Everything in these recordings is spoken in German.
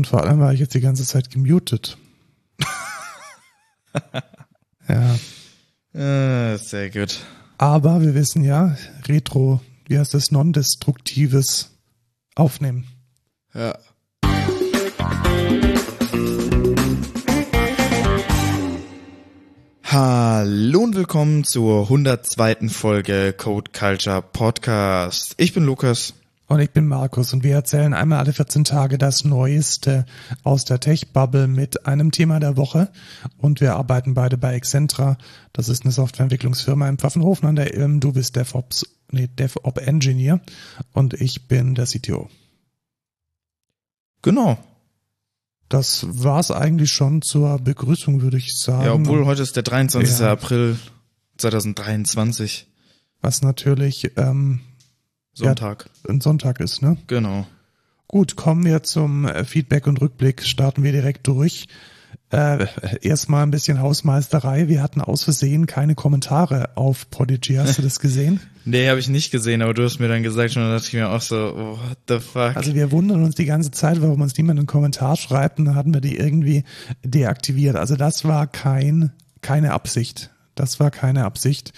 Und vor allem war ich jetzt die ganze Zeit gemutet. ja. Äh, sehr gut. Aber wir wissen ja, Retro, wie heißt das, non-destruktives Aufnehmen. Ja. Hallo und willkommen zur 102. Folge Code Culture Podcast. Ich bin Lukas. Und ich bin Markus und wir erzählen einmal alle 14 Tage das Neueste aus der Tech-Bubble mit einem Thema der Woche. Und wir arbeiten beide bei Excentra. Das ist eine Softwareentwicklungsfirma in Pfaffenhofen an der Ilm. Du bist DevOps, nee, DevOps Engineer und ich bin der CTO. Genau. Das war's eigentlich schon zur Begrüßung, würde ich sagen. Ja, obwohl heute ist der 23. Ja. April 2023. Was natürlich ähm, Sonntag. ein Sonntag ist, ne? Genau. Gut, kommen wir zum äh, Feedback und Rückblick. Starten wir direkt durch. Äh, erstmal ein bisschen Hausmeisterei. Wir hatten aus Versehen keine Kommentare auf Podigy. Hast du das gesehen? Nee, habe ich nicht gesehen, aber du hast mir dann gesagt schon, da dachte ich mir auch so, oh, what the fuck. Also wir wundern uns die ganze Zeit, warum uns niemand einen Kommentar schreibt. Und dann hatten wir die irgendwie deaktiviert. Also das war kein, keine Absicht. Das war keine Absicht.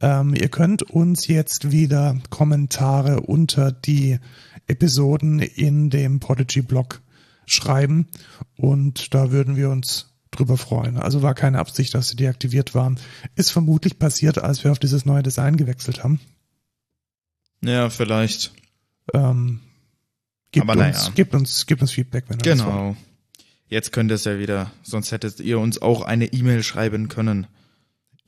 Ähm, ihr könnt uns jetzt wieder Kommentare unter die Episoden in dem Podigy-Blog schreiben und da würden wir uns drüber freuen. Also war keine Absicht, dass sie deaktiviert waren. Ist vermutlich passiert, als wir auf dieses neue Design gewechselt haben. ja, vielleicht. Ähm, gebt, Aber uns, naja. gebt, uns, gebt uns Feedback, wenn ihr das wollt. Genau. Jetzt könnt ihr es ja wieder, sonst hättet ihr uns auch eine E-Mail schreiben können.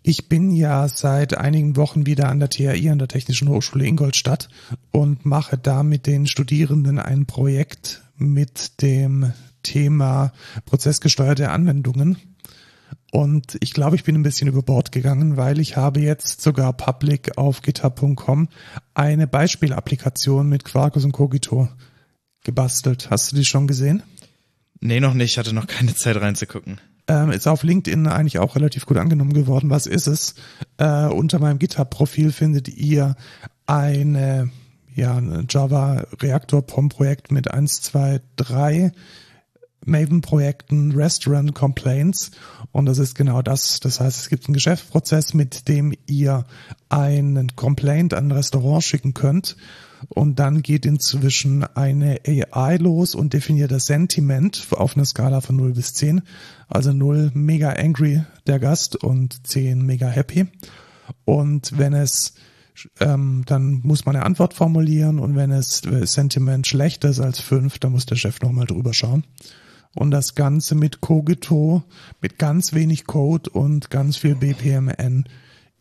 Ich bin ja seit einigen Wochen wieder an der THI, an der Technischen Hochschule Ingolstadt und mache da mit den Studierenden ein Projekt mit dem Thema prozessgesteuerte Anwendungen. Und ich glaube, ich bin ein bisschen über Bord gegangen, weil ich habe jetzt sogar public auf github.com eine Beispielapplikation mit Quarkus und Cogito gebastelt. Hast du die schon gesehen? Nee, noch nicht, ich hatte noch keine Zeit reinzugucken. Ähm, ist auf LinkedIn eigentlich auch relativ gut angenommen geworden. Was ist es? Äh, unter meinem GitHub-Profil findet ihr eine, ja, eine Java Reaktor POM Projekt mit 1, 2, 3 Maven-Projekten, Restaurant Complaints. Und das ist genau das. Das heißt, es gibt einen Geschäftsprozess, mit dem ihr einen Complaint an ein Restaurant schicken könnt. Und dann geht inzwischen eine AI los und definiert das Sentiment auf einer Skala von 0 bis 10. Also 0 mega angry der Gast und 10 mega happy. Und wenn es ähm, dann muss man eine Antwort formulieren und wenn es äh, Sentiment schlechter ist als 5, dann muss der Chef nochmal drüber schauen. Und das Ganze mit Cogito, mit ganz wenig Code und ganz viel BPMN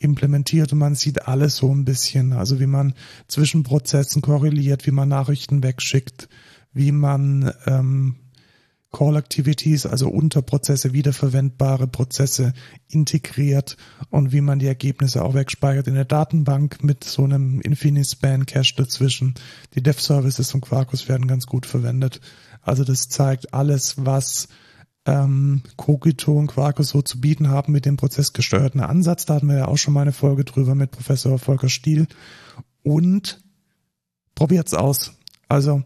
implementiert und man sieht alles so ein bisschen, also wie man zwischen Prozessen korreliert, wie man Nachrichten wegschickt, wie man ähm, Call Activities, also Unterprozesse, wiederverwendbare Prozesse integriert und wie man die Ergebnisse auch wegspeichert in der Datenbank mit so einem Infinispan Cache dazwischen. Die Dev Services von Quarkus werden ganz gut verwendet. Also das zeigt alles, was ähm, Cogito und Quarkus so zu bieten haben mit dem prozessgesteuerten Ansatz. Da hatten wir ja auch schon mal eine Folge drüber mit Professor Volker Stiel. Und probiert's aus. Also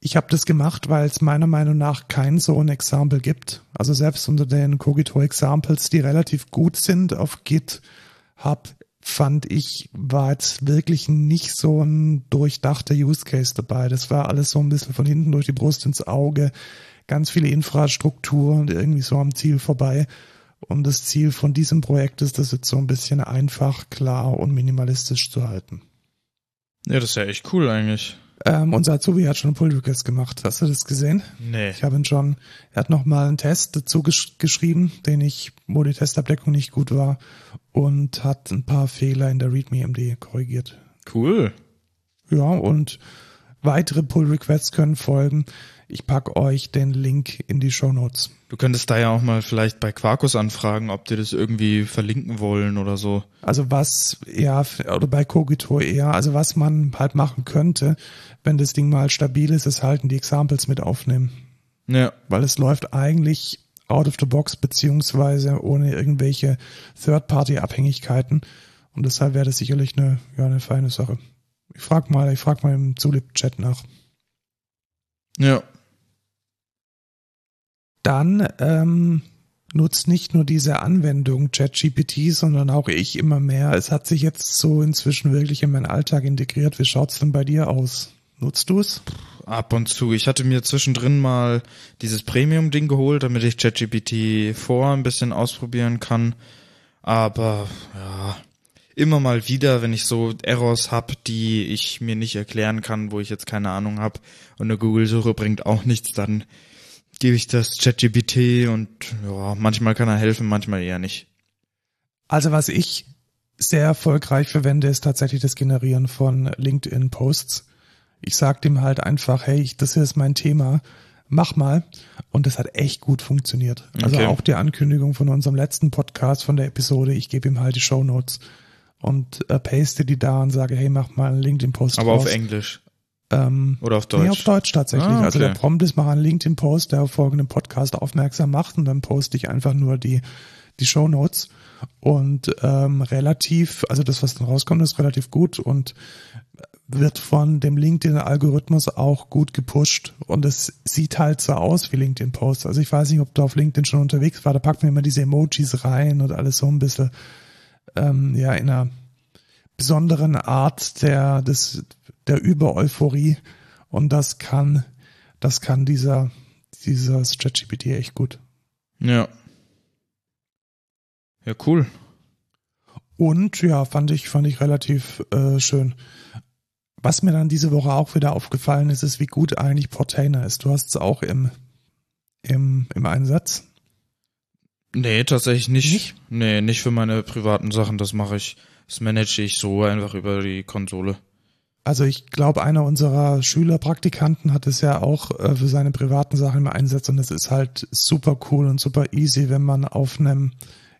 ich habe das gemacht, weil es meiner Meinung nach kein so ein Example gibt. Also selbst unter den Cogito Examples, die relativ gut sind auf GitHub, fand ich, war jetzt wirklich nicht so ein durchdachter Use Case dabei. Das war alles so ein bisschen von hinten durch die Brust ins Auge. Ganz viele Infrastruktur und irgendwie so am Ziel vorbei. Und das Ziel von diesem Projekt ist, das jetzt so ein bisschen einfach, klar und minimalistisch zu halten. Ja, das ist ja echt cool eigentlich. Ähm, unser Azubi hat schon einen Pull Request gemacht. Hast du das gesehen? Nee. Ich habe ihn schon, er hat nochmal einen Test dazu gesch geschrieben, den ich, wo die Testabdeckung nicht gut war und hat ein paar Fehler in der README-MD korrigiert. Cool. Ja, und weitere Pull Requests können folgen. Ich pack euch den Link in die Show Notes. Du könntest da ja auch mal vielleicht bei Quarkus anfragen, ob die das irgendwie verlinken wollen oder so. Also was, ja, oder bei Cogito eher, also was man halt machen könnte, wenn das Ding mal stabil ist, ist halt die Examples mit aufnehmen. Ja. weil es läuft eigentlich out of the box beziehungsweise ohne irgendwelche Third-Party-Abhängigkeiten und deshalb wäre das sicherlich eine, ja, eine feine Sache. Ich frag mal, ich frag mal im Zulip-Chat nach. Ja. Dann ähm, nutzt nicht nur diese Anwendung ChatGPT, sondern auch ich immer mehr. Es hat sich jetzt so inzwischen wirklich in meinen Alltag integriert. Wie schaut's denn bei dir aus? Nutzt du es? Ab und zu. Ich hatte mir zwischendrin mal dieses Premium-Ding geholt, damit ich ChatGPT vor ein bisschen ausprobieren kann. Aber ja, immer mal wieder, wenn ich so Errors hab, die ich mir nicht erklären kann, wo ich jetzt keine Ahnung hab und eine Google-Suche bringt auch nichts, dann gebe ich das ChatGPT und ja, manchmal kann er helfen, manchmal eher nicht. Also was ich sehr erfolgreich verwende, ist tatsächlich das Generieren von LinkedIn-Posts. Ich sag dem halt einfach, hey, das ist mein Thema, mach mal. Und das hat echt gut funktioniert. Also Okay. auch die Ankündigung von unserem letzten Podcast, von der Episode, ich gebe ihm halt die Show Notes und äh, paste die da und sage, hey, mach mal einen LinkedIn-Post Aber auf draus. Englisch Ähm, oder auf Deutsch. Nee, auf Deutsch tatsächlich. Ah, Also okay. der Prompt ist, mach einen LinkedIn-Post, der auf folgenden Podcast aufmerksam macht und dann poste ich einfach nur die, die Show Notes und ähm, relativ, also das, was dann rauskommt, ist relativ gut und wird von dem LinkedIn-Algorithmus auch gut gepusht und es sieht halt so aus wie LinkedIn-Posts. Also ich weiß nicht, ob du auf LinkedIn schon unterwegs war, da packen wir immer diese Emojis rein und alles so ein bisschen, ähm, ja, in einer besonderen Art der, des, der Über-Euphorie und das kann, das kann dieser, dieser ChatGPT echt gut. Ja. Ja, cool. Und ja, fand ich, fand ich relativ äh, schön. Was mir dann diese Woche auch wieder aufgefallen ist, ist, wie gut eigentlich Portainer ist. Du hast es auch im, im, im Einsatz. Nee, tatsächlich nicht. Nicht? Nee, nicht für meine privaten Sachen. Das mache ich, das manage ich so einfach über die Konsole. Also ich glaube, einer unserer Schülerpraktikanten hat es ja auch äh, für seine privaten Sachen im Einsatz und es ist halt super cool und super easy, wenn man auf einem,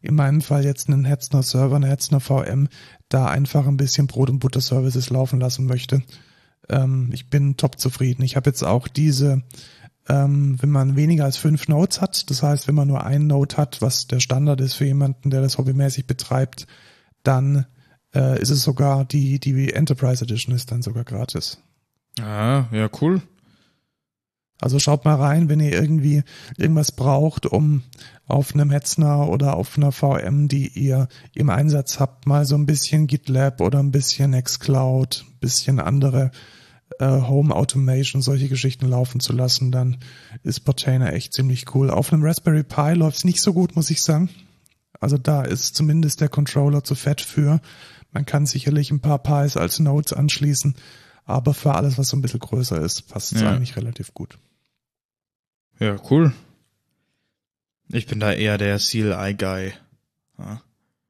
in meinem Fall jetzt einen Hetzner Server, eine Hetzner VM, da einfach ein bisschen Brot- und Butter-Services laufen lassen möchte. Ähm, ich bin top zufrieden. Ich habe jetzt auch diese, ähm, wenn man weniger als fünf Nodes hat, das heißt, wenn man nur einen Node hat, was der Standard ist für jemanden, der das hobbymäßig betreibt, dann äh, ist es sogar, die, die Enterprise Edition ist dann sogar gratis. Ah, ja, cool. Also schaut mal rein, wenn ihr irgendwie irgendwas braucht, um auf einem Hetzner oder auf einer VM, die ihr im Einsatz habt, mal so ein bisschen GitLab oder ein bisschen Nextcloud, ein bisschen andere äh, Home Automation, solche Geschichten laufen zu lassen, dann ist Portainer echt ziemlich cool. Auf einem Raspberry Pi läuft's nicht so gut, muss ich sagen. Also da ist zumindest der Controller zu fett für. Man kann sicherlich ein paar Pis als Nodes anschließen, aber für alles, was so ein bisschen größer ist, passt es Ja. eigentlich relativ gut. Ja, cool. Ich bin da eher der CLI-Guy. Ja.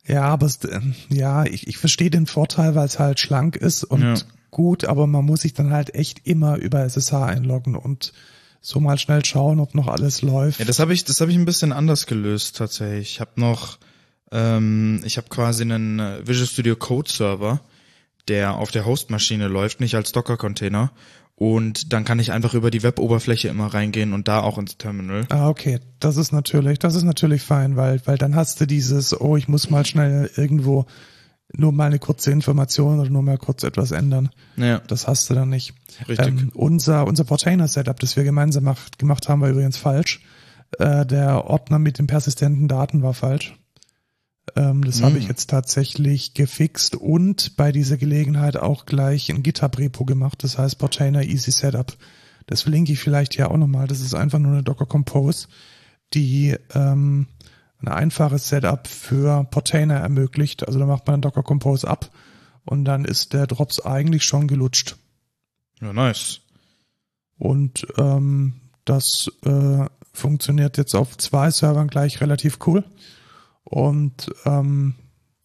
Ja, aber es, äh, ja, ich, ich verstehe den Vorteil, weil es halt schlank ist und Ja. gut, aber man muss sich dann halt echt immer über SSH einloggen und so mal schnell schauen, ob noch alles läuft. Ja, das habe ich, das habe ich ein bisschen anders gelöst tatsächlich. Ich habe noch, ähm, ich habe quasi einen äh, Visual Studio Code Server, der auf der Hostmaschine läuft, nicht als Docker-Container. Und dann kann ich einfach über die Web-Oberfläche immer reingehen und da auch ins Terminal. Ah, okay. Das ist natürlich, das ist natürlich fein, weil, weil dann hast du dieses, oh, ich muss mal schnell irgendwo nur mal eine kurze Information oder nur mal kurz etwas ändern. Ja, Das hast du dann nicht. richtig. Ähm, unser unser Portainer-Setup, das wir gemeinsam macht, gemacht haben, war übrigens falsch. Äh, der Ordner mit den persistenten Daten war falsch. Ähm, das Hm. habe ich jetzt tatsächlich gefixt und bei dieser Gelegenheit auch gleich ein GitHub-Repo gemacht. Das heißt Portainer Easy Setup. Das verlinke ich vielleicht hier auch nochmal. Das ist einfach nur eine Docker Compose, die ähm, ein einfaches Setup für Portainer ermöglicht. Also da macht man Docker Compose ab und dann ist der Drops eigentlich schon gelutscht. ja, nice. Und ähm, das äh, funktioniert jetzt auf zwei Servern gleich relativ cool. Und ähm,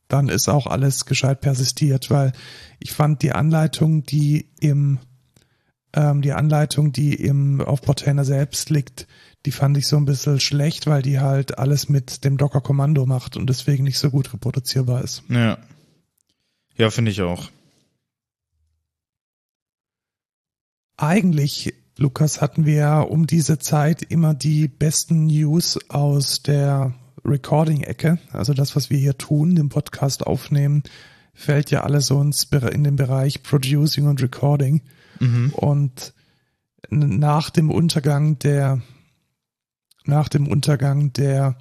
dann ist auch alles gescheit persistiert, weil ich fand die Anleitung, die im ähm, die Anleitung, die im auf Portainer selbst liegt, die fand ich so ein bisschen schlecht, weil die halt alles mit dem Docker-Kommando macht und deswegen nicht so gut reproduzierbar ist. Ja. Ja, finde ich auch. Eigentlich, Lukas, hatten wir um diese Zeit immer die besten News aus der Recording-Ecke. Also das, was wir hier tun, den Podcast aufnehmen, fällt ja alles so in den Bereich Producing und Recording. Mhm. Und nach dem Untergang der nach dem Untergang der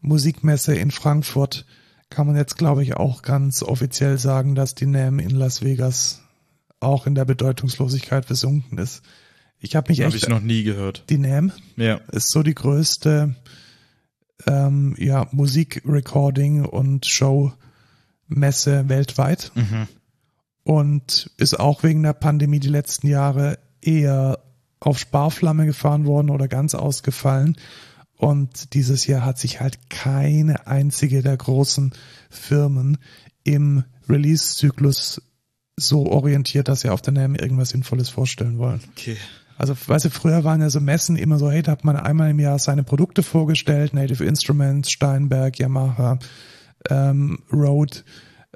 Musikmesse in Frankfurt kann man jetzt, glaube ich, auch ganz offiziell sagen, dass die NAM in Las Vegas auch in der Bedeutungslosigkeit versunken ist. Ich habe mich Habe echt ich noch nie gehört. die NAM Ja. ist so die größte ähm, ja, Musikrecording und Showmesse weltweit Mhm. und ist auch wegen der Pandemie die letzten Jahre eher auf Sparflamme gefahren worden oder ganz ausgefallen. Und dieses Jahr hat sich halt keine einzige der großen Firmen im Release-Zyklus so orientiert, dass sie auf der NAM irgendwas Sinnvolles vorstellen wollen. Okay. Also, weißt du, früher waren ja so Messen immer so, hey, da hat man einmal im Jahr seine Produkte vorgestellt, Native Instruments, Steinberg, Yamaha, ähm, Rode,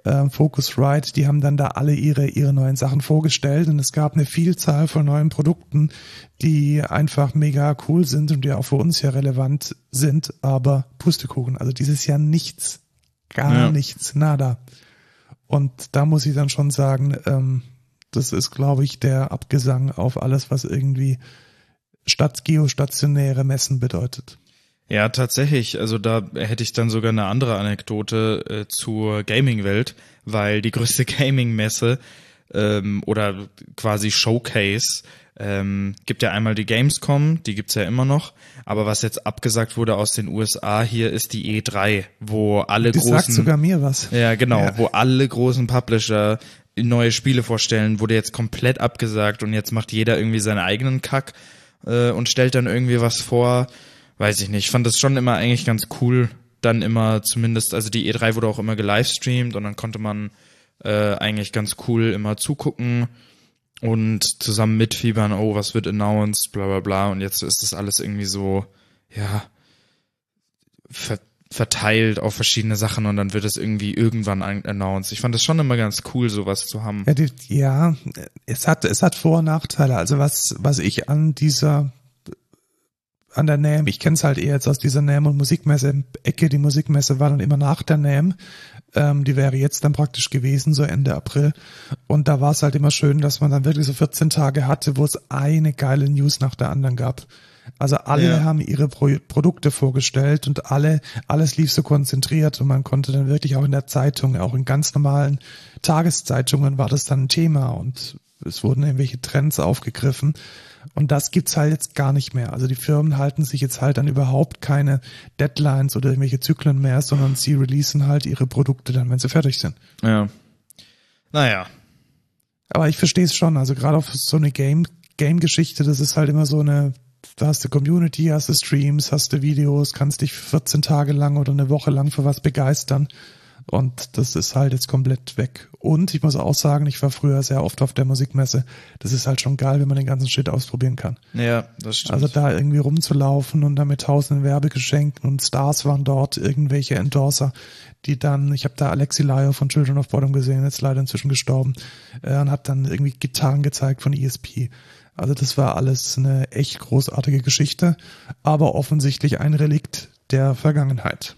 ähm, Focusrite, die haben dann da alle ihre, ihre neuen Sachen vorgestellt und es gab eine Vielzahl von neuen Produkten, die einfach mega cool sind und die auch für uns ja relevant sind, aber Pustekuchen, also dieses Jahr nichts, gar Ja. nichts, nada. Und da muss ich dann schon sagen, ähm, das ist, glaube ich, der Abgesang auf alles, was irgendwie statt geostationäre Messen bedeutet. Ja, tatsächlich. Also da hätte ich dann sogar eine andere Anekdote äh, zur Gaming-Welt, weil die größte Gaming-Messe ähm, oder quasi Showcase ähm, gibt ja einmal die Gamescom, die gibt's ja immer noch, aber was jetzt abgesagt wurde aus den USA hier ist die E3, wo alle Das sagt großen sogar mir was. ja, genau, Ja. wo alle großen Publisher neue Spiele vorstellen, wurde jetzt komplett abgesagt und jetzt macht jeder irgendwie seinen eigenen Kack äh, und stellt dann irgendwie was vor. Weiß ich nicht. Ich fand das schon immer eigentlich ganz cool. Dann immer zumindest, also die E3 wurde auch immer gelivestreamt und dann konnte man äh, eigentlich ganz cool immer zugucken und zusammen mitfiebern, oh, was wird announced, bla bla bla. Und jetzt ist das alles irgendwie so, ja, ver verteilt auf verschiedene Sachen und dann wird es irgendwie irgendwann an- announced. Ich fand das schon immer ganz cool, sowas zu haben. Ja, die, ja, es hat, es hat Vor- und Nachteile. Also was, was ich an dieser, an der NAM, ich kenne es halt eher jetzt aus dieser NAM und Musikmesse-Ecke. Die Musikmesse war dann immer nach der NAM. Ähm, die wäre jetzt dann praktisch gewesen, so Ende April. Und da war es halt immer schön, dass man dann wirklich so 14 Tage hatte, wo es eine geile News nach der anderen gab. Also alle Ja. haben ihre Pro Produkte vorgestellt und alle, alles lief so konzentriert und man konnte dann wirklich auch in der Zeitung, auch in ganz normalen Tageszeitungen war das dann ein Thema und es wurden irgendwelche Trends aufgegriffen. Und das gibt's halt jetzt gar nicht mehr. Also die Firmen halten sich jetzt halt an überhaupt keine Deadlines oder irgendwelche Zyklen mehr, sondern sie releasen halt ihre Produkte dann, wenn sie fertig sind. Ja. Naja. Aber ich verstehe es schon. Also gerade auf so eine Game, Game-Geschichte, das ist halt immer so eine, da hast du Community, hast du Streams, hast du Videos, kannst dich 14 Tage lang oder eine Woche lang für was begeistern. Und das ist halt jetzt komplett weg. Und ich muss auch sagen, ich war früher sehr oft auf der Musikmesse. Das ist halt schon geil, wenn man den ganzen Shit ausprobieren kann. Ja, das stimmt. Also da irgendwie rumzulaufen und dann mit tausenden Werbegeschenken und Stars waren dort, irgendwelche Endorser, die dann, ich habe da Alexi Lyo von Children of Bottom gesehen, jetzt leider inzwischen gestorben, äh, und hat dann irgendwie Gitarren gezeigt von ESP. Also das war alles eine echt großartige Geschichte, aber offensichtlich ein Relikt der Vergangenheit.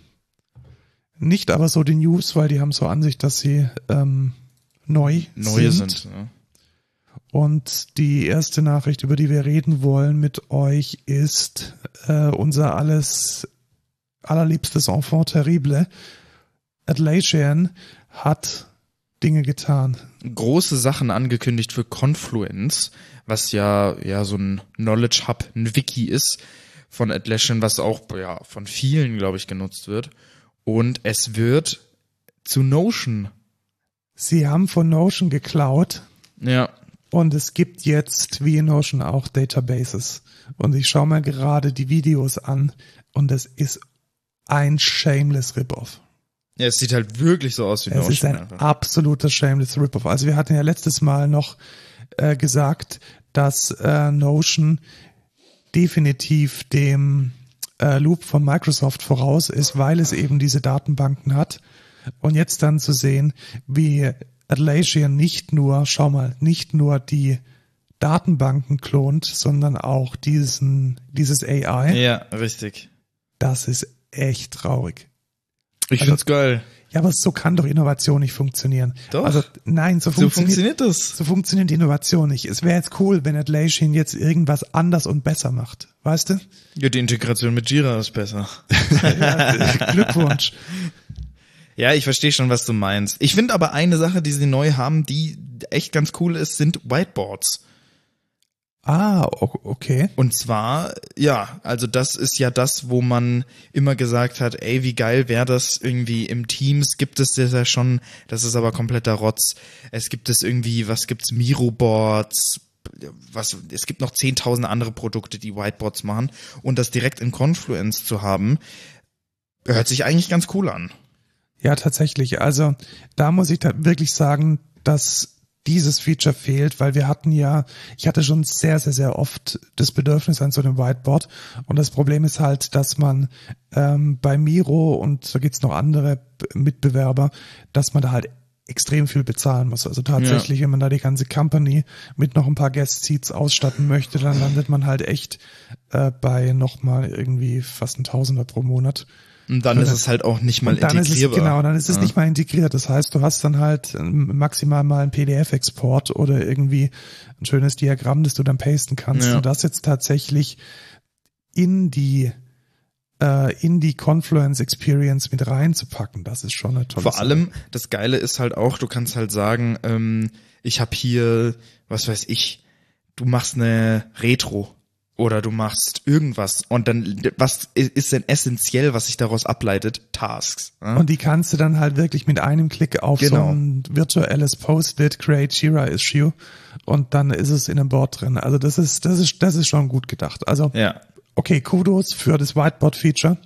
Nicht aber so die News, weil die haben so an sich, dass sie ähm, neu Neue sind. ja. und die erste Nachricht, über die wir reden wollen mit euch, ist äh, unser alles allerliebstes Enfant terrible. Atlassian hat Dinge getan. Große Sachen angekündigt für Confluence, was ja, ja, so ein Knowledge Hub, ein Wiki ist von Atlassian, was auch, ja, von vielen, glaube ich, genutzt wird. Und es wird zu Notion. Sie haben von Notion geklaut Ja. und es gibt jetzt wie in Notion auch Databases. Und ich schaue mir gerade die Videos an und es ist ein shameless Rip-Off. Ja, es sieht halt wirklich so aus wie Es ist ein einfach. absoluter Shameless Rip-Off. Also wir hatten ja letztes Mal noch äh, gesagt, dass äh, Notion definitiv dem äh, Loop von Microsoft voraus ist, weil es eben diese Datenbanken hat. Und jetzt dann zu sehen, wie Atlassian nicht nur, schau mal, nicht nur die Datenbanken klont, sondern auch diesen, dieses AI, Ja, richtig. das ist echt traurig. Ich Also- find's geil. Ja, aber so kann doch Innovation nicht funktionieren. Doch. Also nein, so, So funktioniert, funktioniert das. so funktioniert Innovation nicht. Es wäre jetzt cool, wenn Atlassian jetzt irgendwas anders und besser macht. Weißt du? Ja, die Integration mit Jira ist besser. Ja, Glückwunsch. Ja, ich verstehe schon, was du meinst. Ich finde aber eine Sache, die sie neu haben, die echt ganz cool ist, sind Whiteboards. Ah, okay. Und zwar, ja, also das ist ja das, wo man immer gesagt hat, ey, wie geil wäre das irgendwie im Teams, gibt es das ja schon, das ist aber kompletter Rotz. Es gibt es irgendwie, was gibt's, Miro-Boards, was, es gibt noch 10.000 andere Produkte, die Whiteboards machen und das direkt in Confluence zu haben, hört sich eigentlich ganz cool an. Ja, tatsächlich. Also da muss ich da wirklich sagen, dass dieses Feature fehlt, weil wir hatten ja, ich hatte schon sehr, sehr, sehr oft das Bedürfnis an so einem Whiteboard. Und das Problem ist halt, dass man ähm, bei Miro und da gibt's noch andere Mitbewerber, dass man da halt extrem viel bezahlen muss. Also tatsächlich, wenn man da die ganze Company mit noch ein paar Guest Seats ausstatten möchte, dann landet man halt echt äh, bei nochmal irgendwie fast ein Tausender pro Monat. Und dann ist es halt auch nicht mal Und dann ist es, integrierbar. genau, dann ist es Ja. nicht mal integriert. Das heißt, du hast dann halt ähm, maximal mal einen PDF-Export oder irgendwie ein schönes Diagramm, das du dann pasten kannst. Ja. Und das jetzt tatsächlich in die äh, in die Confluence Experience mit reinzupacken, das ist schon eine tolle Vor Sache. allem, das Geile ist halt auch, du kannst halt sagen, ähm, ich habe hier, was weiß ich, du machst eine Retro oder du machst irgendwas und dann, was ist denn essentiell, was sich daraus ableitet? Tasks. Ja? Und die kannst du dann halt wirklich mit einem Klick auf so Genau. ein virtuelles Post-it, Create Jira Issue und dann ist es in einem Board drin. Also das ist, das ist, das ist schon gut gedacht. Also ja. okay, Kudos für das Whiteboard-Feature.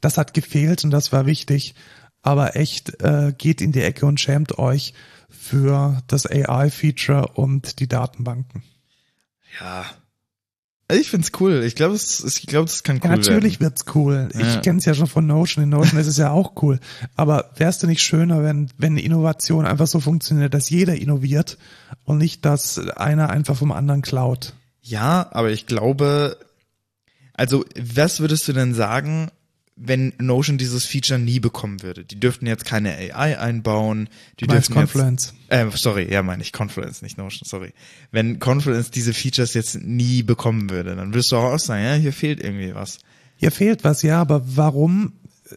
Das hat gefehlt und das war wichtig. Aber echt, äh, geht in die Ecke und schämt euch für das AI-Feature und die Datenbanken. Ja. Ich find's cool. Ich glaube, es, ich glaube, das kann cool Ja, natürlich werden. wird's cool. Ich Ja. kenn's ja schon von Notion. In Notion ist es ja auch cool. Aber wär's denn nicht schöner, wenn, wenn Innovation einfach so funktioniert, dass jeder innoviert und nicht, dass einer einfach vom anderen klaut? Ja, aber ich glaube, also was würdest du denn sagen, wenn Notion dieses Feature nie bekommen würde? Die dürften jetzt keine AI einbauen, die meinst dürften jetzt, Confluence. äh, sorry, ja meine ich Confluence, nicht Notion, sorry. Wenn Confluence diese Features jetzt nie bekommen würde, dann würdest du auch sagen, ja, hier fehlt irgendwie was. Hier fehlt was, ja, aber warum äh,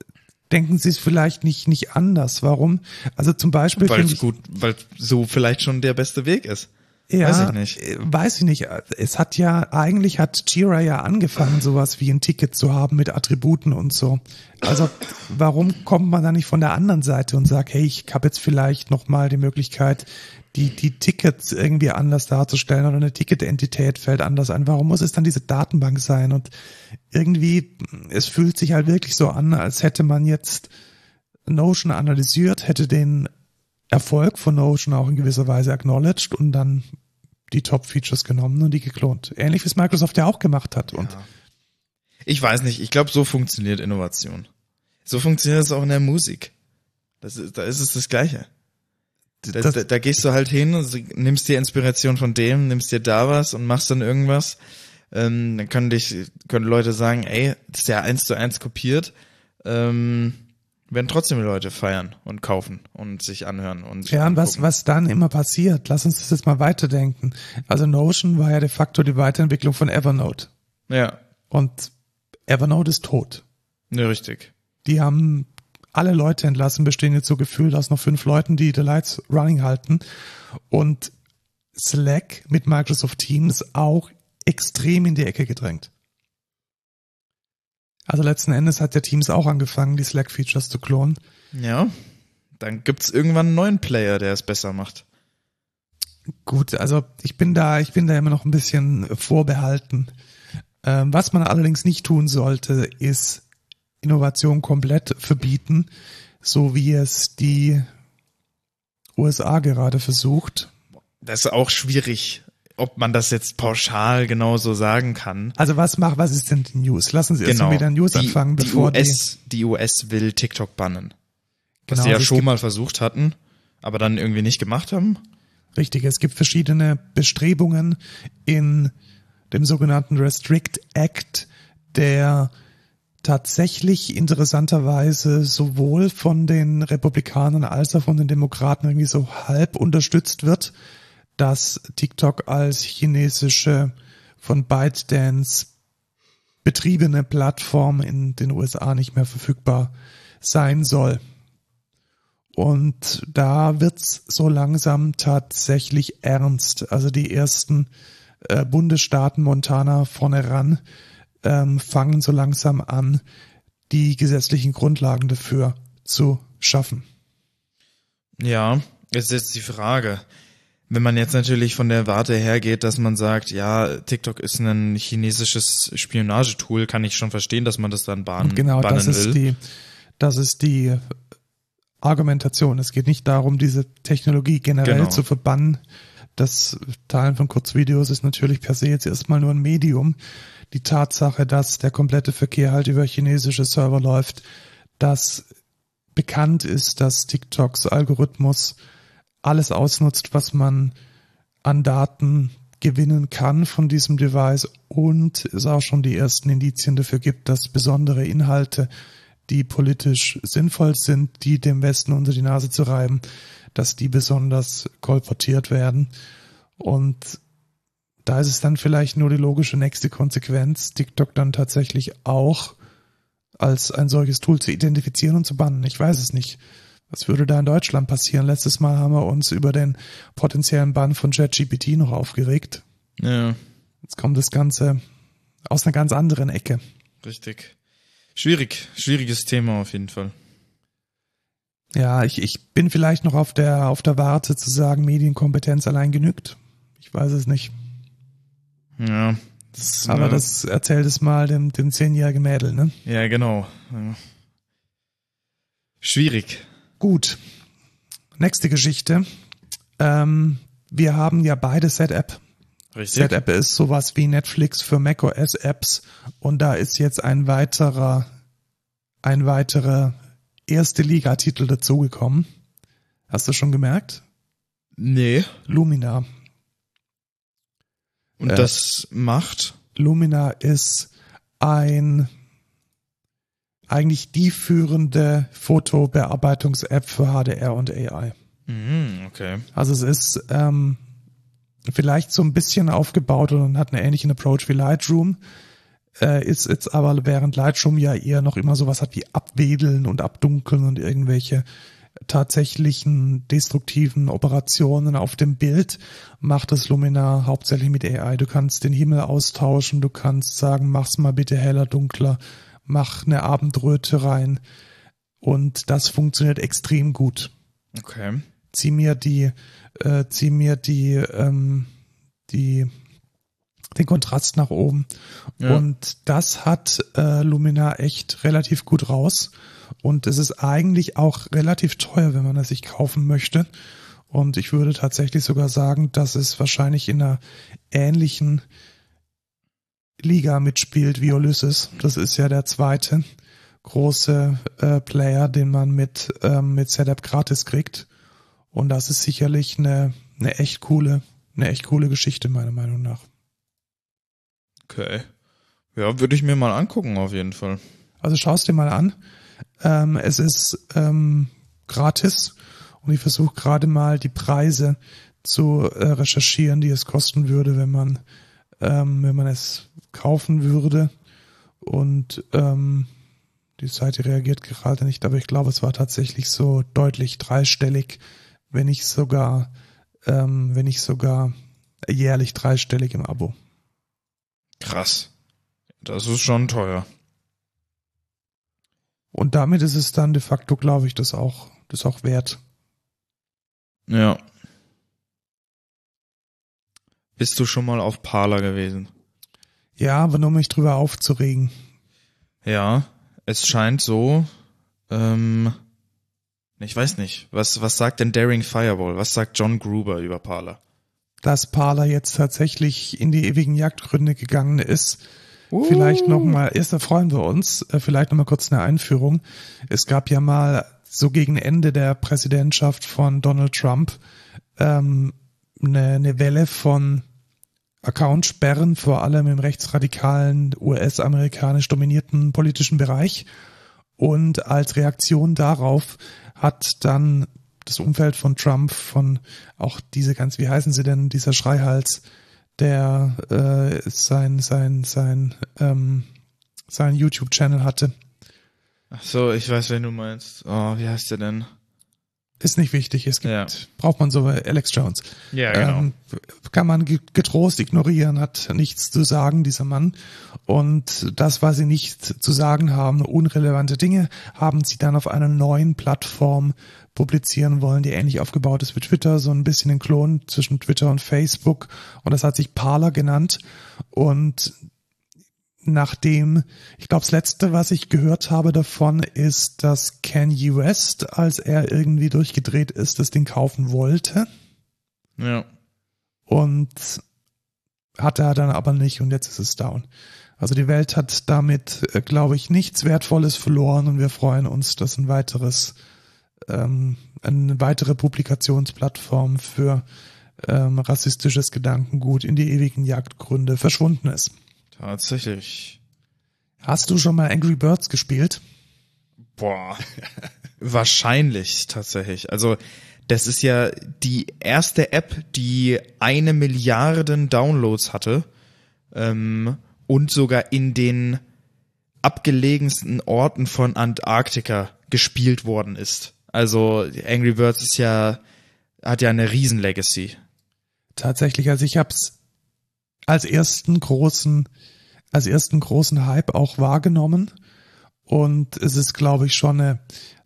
denken Sie es vielleicht nicht, nicht anders? Warum? Also zum Beispiel Weil es gut, weil so vielleicht schon der beste Weg ist. Ja, weiß ich nicht. äh, Weiß ich nicht. Es hat ja, eigentlich hat Jira ja angefangen, sowas wie ein Ticket zu haben mit Attributen und so. Also warum kommt man da nicht von der anderen Seite und sagt, hey, ich habe jetzt vielleicht nochmal die Möglichkeit, die, die Tickets irgendwie anders darzustellen oder eine Ticketentität fällt anders ein. Warum muss es dann diese Datenbank sein? Und irgendwie, es fühlt sich halt wirklich so an, als hätte man jetzt Notion analysiert, hätte den Erfolg von Notion auch in gewisser Weise acknowledged und dann die Top-Features genommen und die geklont. Ähnlich wie es Microsoft ja auch gemacht hat. Und Ich weiß nicht, ich glaube, so funktioniert Innovation. So funktioniert es auch in der Musik. Das ist, da ist es das Gleiche. Da, das, da, da gehst du halt hin und nimmst dir Inspiration von dem, nimmst dir da was und machst dann irgendwas. Ähm, dann können dich, können Leute sagen, ey, das ist ja eins zu eins kopiert. Ähm, werden trotzdem Leute feiern und kaufen und sich anhören und ja, und was, was dann immer passiert, lass uns das jetzt mal weiterdenken. Also Notion war ja de facto die Weiterentwicklung von Evernote. Ja, Und Evernote ist tot. ne, richtig. Die haben alle Leute entlassen, bestehen jetzt so gefühlt aus noch fünf Leuten, die the lights running halten. Und Slack mit Microsoft Teams auch extrem in die Ecke gedrängt. Also letzten Endes hat der Teams auch angefangen, die Slack-Features zu klonen. Ja, dann gibt's irgendwann einen neuen Player, der es besser macht. Gut, also ich bin da, ich bin da immer noch ein bisschen vorbehalten. Ähm, was man allerdings nicht tun sollte, ist Innovation komplett verbieten, so wie es die USA gerade versucht. Das ist auch schwierig, ob man das jetzt pauschal genauso sagen kann. Also was macht, was ist denn die News? Lassen Sie erst mal mit der News Genau. die, anfangen, die bevor die, US, die US will TikTok bannen. Was Genau, sie ja schon mal versucht hatten, aber dann irgendwie nicht gemacht haben. Richtig, es gibt verschiedene Bestrebungen in dem sogenannten Restrict Act, der tatsächlich interessanterweise sowohl von den Republikanern als auch von den Demokraten irgendwie so halb unterstützt wird, dass TikTok als chinesische von ByteDance betriebene Plattform in den USA nicht mehr verfügbar sein soll. Und da wird's so langsam tatsächlich ernst. Also die ersten äh, Bundesstaaten Montana vorne ran ähm, fangen so langsam an, die gesetzlichen Grundlagen dafür zu schaffen. Ja, ist jetzt die Frage. Wenn man jetzt natürlich von der Warte hergeht, dass man sagt, ja, TikTok ist ein chinesisches Spionagetool, kann ich schon verstehen, dass man das dann bahnen, genau, bannen das ist will. die, das ist die Argumentation. Es geht nicht darum, diese Technologie generell Genau. zu verbannen. Das Teilen von Kurzvideos ist natürlich per se jetzt erstmal nur ein Medium. Die Tatsache, dass der komplette Verkehr halt über chinesische Server läuft, dass bekannt ist, dass TikToks Algorithmus alles ausnutzt, was man an Daten gewinnen kann von diesem Device und es auch schon die ersten Indizien dafür gibt, dass besondere Inhalte, die politisch sinnvoll sind, die dem Westen unter die Nase zu reiben, dass die besonders kolportiert werden. Und da ist es dann vielleicht nur die logische nächste Konsequenz, TikTok dann tatsächlich auch als ein solches Tool zu identifizieren und zu bannen. Ich weiß es nicht. Was würde da in Deutschland passieren? Letztes Mal haben wir uns über den potenziellen Bann von ChatGPT noch aufgeregt. Ja, Jetzt kommt das Ganze aus einer ganz anderen Ecke. richtig. Schwierig, schwieriges Thema auf jeden Fall. Ja, ich, ich bin vielleicht noch auf der, auf der Warte zu sagen, Medienkompetenz allein genügt. Ich weiß es nicht. Ja, das, Aber äh, das erzählt es mal dem, dem zehnjährigen Mädel, ne? ja genau. Ja. Schwierig. Gut. Nächste Geschichte. Ähm, wir haben ja beide Set-App. Richtig. Set-App ist sowas wie Netflix für macOS-Apps und da ist jetzt ein weiterer, ein weiterer erste Liga-Titel dazugekommen. Hast du schon gemerkt? Nee. Lumina. Und Äh. das macht. Lumina ist ein eigentlich die führende Fotobearbeitungs-App für HDR und AI. Mhm, okay. Also es ist ähm, vielleicht so ein bisschen aufgebaut und hat einen ähnlichen Approach wie Lightroom. Äh, ist jetzt aber während Lightroom ja eher noch immer sowas hat wie Abwedeln und Abdunkeln und irgendwelche tatsächlichen destruktiven Operationen auf dem Bild, macht das Luminar hauptsächlich mit AI. Du kannst den Himmel austauschen, du kannst sagen, mach's mal bitte heller, dunkler, mach eine Abendröte rein. Und das funktioniert extrem gut Okay. zieh mir die, äh, zieh mir die, ähm, die, den Kontrast nach oben. Ja. Und das hat äh, Lumina echt relativ gut raus. Und es ist eigentlich auch relativ teuer, wenn man es sich kaufen möchte. Und ich würde tatsächlich sogar sagen, dass es wahrscheinlich in einer ähnlichen Liga mitspielt wie Ulysses. Das ist ja der zweite große äh, Player, den man mit, ähm, mit Setup gratis kriegt. Und das ist sicherlich eine, eine echt coole, eine echt coole Geschichte, meiner Meinung nach. Okay. Ja, würde ich mir mal angucken, auf jeden Fall. Also schaust dir mal an. Ähm, es ist ähm, gratis und ich versuche gerade mal die Preise zu äh, recherchieren, die es kosten würde, wenn man ähm, wenn man es kaufen würde. Und ähm, die Seite reagiert gerade nicht, aber ich glaube, es war tatsächlich so deutlich dreistellig, wenn nicht sogar, ähm, wenn nicht sogar jährlich dreistellig im Abo. Krass. Das ist schon teuer. Und damit ist es dann de facto, glaube ich, das auch, das auch wert. Ja. Bist du schon mal auf Parler gewesen? Ja, aber nur um mich drüber aufzuregen. Ja, es scheint so, ähm, ich weiß nicht, was, was sagt denn Daring Fireball? Was sagt John Gruber über Parler? Dass Parler jetzt tatsächlich in die ewigen Jagdgründe gegangen ist. Vielleicht noch mal, erst da freuen wir uns, äh, vielleicht noch mal kurz eine Einführung. Es gab ja mal so gegen Ende der Präsidentschaft von Donald Trump ähm, eine, eine Welle von Account sperren, vor allem im rechtsradikalen, US-amerikanisch dominierten politischen Bereich. Und als Reaktion darauf hat dann das Umfeld von Trump, von auch diese ganz, wie heißen sie denn, dieser Schreihals, der äh, sein, sein, sein, ähm, sein YouTube-Channel hatte. Ach so, ich weiß, wen du meinst. Oh, wie heißt der denn? Ist nicht wichtig. Es gibt, Ja. braucht man so Alex Jones. Ja, genau. Ähm, kann man ge- getrost ignorieren, hat nichts zu sagen, dieser Mann. Und das, was sie nicht zu sagen haben, unrelevante Dinge, haben sie dann auf einer neuen Plattform publizieren wollen, die ähnlich aufgebaut ist wie Twitter, so ein bisschen ein Klon zwischen Twitter und Facebook. Und das hat sich Parler genannt. Und nachdem, ich glaube, das letzte, was ich gehört habe davon, ist, dass Kanye West, als er irgendwie durchgedreht ist, das Ding kaufen wollte. Ja. Und hat er dann aber nicht und jetzt ist es down. Also die Welt hat damit, äh, glaube ich, nichts Wertvolles verloren und wir freuen uns, dass ein weiteres, ähm, eine weitere Publikationsplattform für ähm, rassistisches Gedankengut in die ewigen Jagdgründe verschwunden ist. Tatsächlich. Hast du schon mal Angry Birds gespielt? Boah. Wahrscheinlich tatsächlich. Also das ist ja die erste App, die eine Milliarden Downloads hatte ähm, und sogar in den abgelegensten Orten von Antarktika gespielt worden ist. Also Angry Birds ist ja hat ja eine riesen Legacy. Tatsächlich, also ich habe es als ersten großen, als ersten großen Hype auch wahrgenommen. Und es ist, glaube ich, schon eine,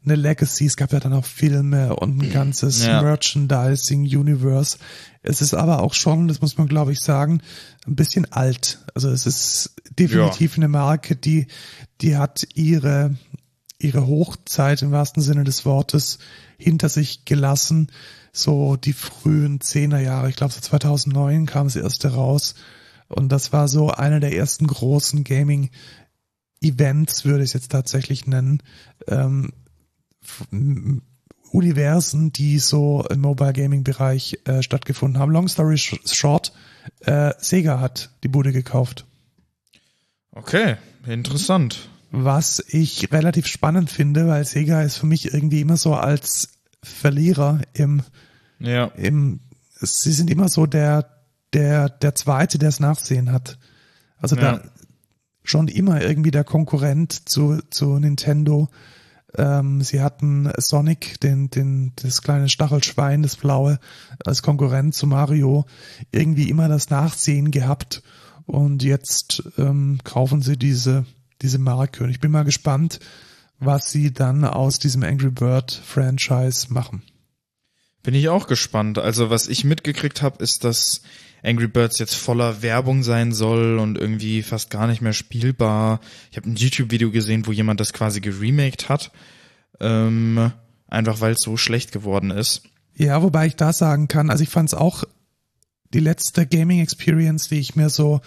eine Legacy. Es gab ja dann auch Filme und ein ganzes Ja. Merchandising-Universe. Es ist aber auch schon, das muss man, glaube ich, sagen, ein bisschen alt. Also es ist definitiv eine Marke, die, die hat ihre, ihre Hochzeit im wahrsten Sinne des Wortes hinter sich gelassen. So die frühen Zehnerjahre, ich glaube so 2009 kam das erste raus. Und das war so einer der ersten großen Gaming-Events, würde ich es jetzt tatsächlich nennen. Ähm, Universen, die so im Mobile Gaming Bereich äh, stattgefunden haben. Long story sh- short, äh, Sega hat die Bude gekauft. Okay, interessant. Was ich relativ spannend finde, weil Sega ist für mich irgendwie immer so als Verlierer im, Ja. im, sie sind immer so der, der, der Zweite, der es Nachsehen hat. Also Ja. da schon immer irgendwie der Konkurrent zu, zu Nintendo. Ähm, sie hatten Sonic, den, den, das kleine Stachelschwein, das blaue, als Konkurrent zu Mario, irgendwie immer das Nachsehen gehabt. Und jetzt ähm, kaufen sie diese, diese Marke. Und ich bin mal gespannt, was sie dann aus diesem Angry Bird Franchise machen. Bin ich auch gespannt. Also was ich mitgekriegt habe, ist, dass Angry Birds jetzt voller Werbung sein soll und irgendwie fast gar nicht mehr spielbar. Ich habe ein YouTube-Video gesehen, wo jemand das quasi geremaked hat. Ähm, einfach weil es so schlecht geworden ist. Ja, wobei ich da sagen kann, also ich fand es auch die letzte Gaming Experience, die ich mir so